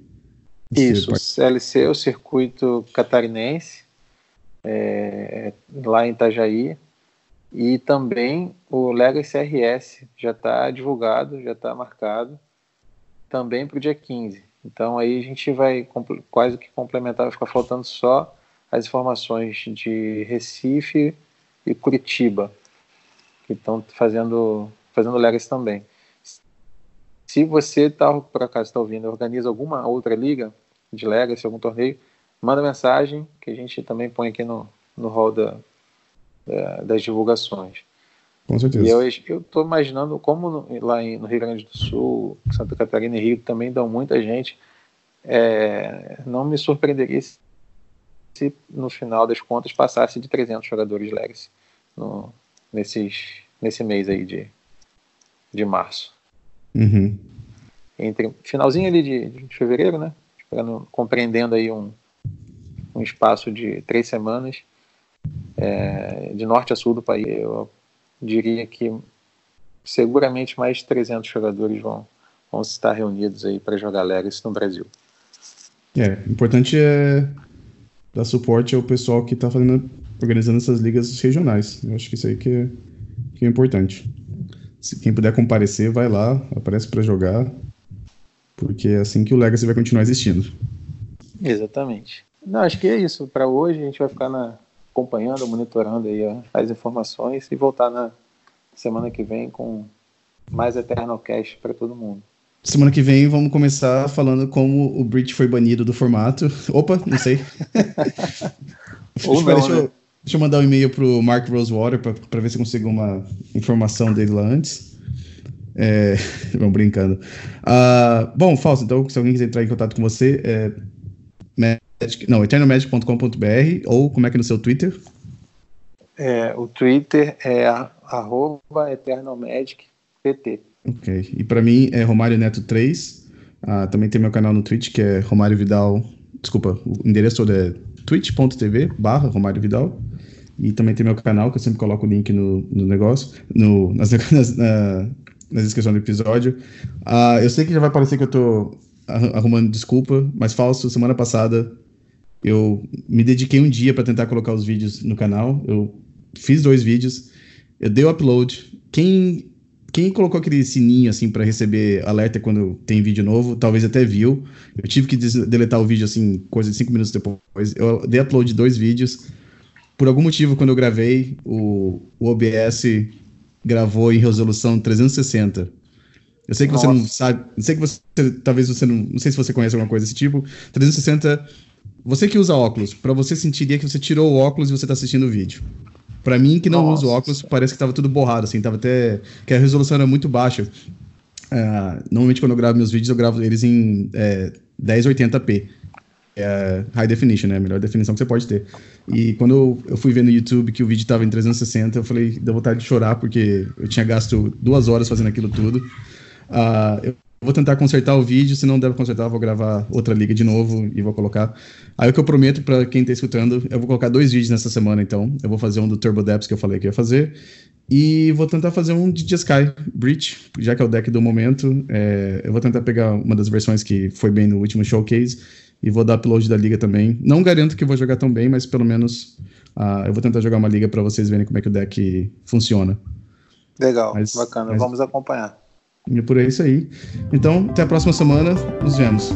Isso, o CLC é o circuito catarinense, é, lá em Itajaí. E também o Legacy RS já está divulgado, já está marcado, também para o dia 15. Então aí a gente vai quase que complementar, vai ficar faltando só as informações de Recife e Curitiba, que estão fazendo, fazendo Legacy também. Se você tá, por acaso está ouvindo, organiza alguma outra liga de Legacy, algum torneio, manda mensagem que a gente também põe aqui no, no hall da, da, das divulgações. Com certeza. E eu estou imaginando como no, lá em, no Rio Grande do Sul, Santa Catarina e Rio também dão muita gente. É, não me surpreenderia se, se, no final das contas passasse de 300 jogadores Legacy no, nesses, nesse mês aí de, de março. Uhum. Entre finalzinho ali de, de fevereiro, né? Esperando, compreendendo aí um, um espaço de três semanas, é, de norte a sul do país. Eu diria que seguramente mais de 300 jogadores vão, vão estar reunidos aí para jogar Legacy no Brasil. É, importante é dar suporte ao pessoal que está fazendo, organizando essas ligas regionais. Eu acho que isso aí que é, que é importante. Se quem puder comparecer, vai lá, aparece para jogar, porque é assim que o Legacy vai continuar existindo. Exatamente. Não, acho que é isso. Para hoje a gente vai ficar na, acompanhando, monitorando aí as informações e voltar na semana que vem com mais Eternal Cash para todo mundo. Semana que vem vamos começar falando como o Bridge foi banido do formato. Opa, não sei. Ou não, né? Deixa, eu, mandar um e-mail pro Mark Rosewater para ver se consigo uma informação dele lá antes. É, vamos brincando. Uh, bom, Fausto, então, se alguém quiser entrar em contato com você, é Magic, não, eternalmagic.com.br ou como é que é no seu Twitter? É, o Twitter é arroba eternalmagicpt. Ok. E para mim é Romário Neto 3. Ah, também tem meu canal no Twitch, que é Romário Vidal. Desculpa, o endereço é twitch.tv barra Romário Vidal. E também tem meu canal, que eu sempre coloco o link no, no negócio, no, nas, na, na descrição do episódio. Ah, eu sei que já vai parecer que eu tô arrumando desculpa, mas falso, semana passada eu me dediquei um dia para tentar colocar os vídeos no canal. Eu fiz dois vídeos, eu dei o upload. Quem quem colocou aquele sininho assim para receber alerta quando tem vídeo novo, talvez até viu. Eu tive que deletar o vídeo assim, coisa de cinco minutos depois. Eu dei upload de dois vídeos. Por algum motivo, quando eu gravei, o, o OBS gravou em resolução 360. Eu sei que Nossa. você não sabe, eu sei que você talvez você não, não sei se você conhece alguma coisa desse tipo. 360 você que usa óculos, para você sentiria que você tirou o óculos e você tá assistindo o vídeo. Para mim, que não Nossa. uso óculos, parece que tava tudo borrado, assim, tava até. que a resolução era muito baixa. Uh, normalmente, quando eu gravo meus vídeos, eu gravo eles em é, 1080p. É high definition, né? A melhor definição que você pode ter. E quando eu, eu fui ver no YouTube que o vídeo tava em 360, eu falei, deu vontade de chorar, porque eu tinha gasto duas horas fazendo aquilo tudo. Uh, eu Vou tentar consertar o vídeo, se não der pra consertar, vou gravar outra liga de novo e vou colocar. Aí o que eu prometo para quem tá escutando, eu vou colocar dois vídeos nessa semana, então. Eu vou fazer um do Turbo Depths que eu falei que ia fazer. E vou tentar fazer um de Sky Breach, já que é o deck do momento. É, eu vou tentar pegar uma das versões que foi bem no último showcase e vou dar upload da liga também. Não garanto que vou jogar tão bem, mas pelo menos uh, eu vou tentar jogar uma liga para vocês verem como é que o deck funciona. Legal, mas, bacana. Mas... Vamos acompanhar. E por isso aí. Então, até a próxima semana. Nos vemos.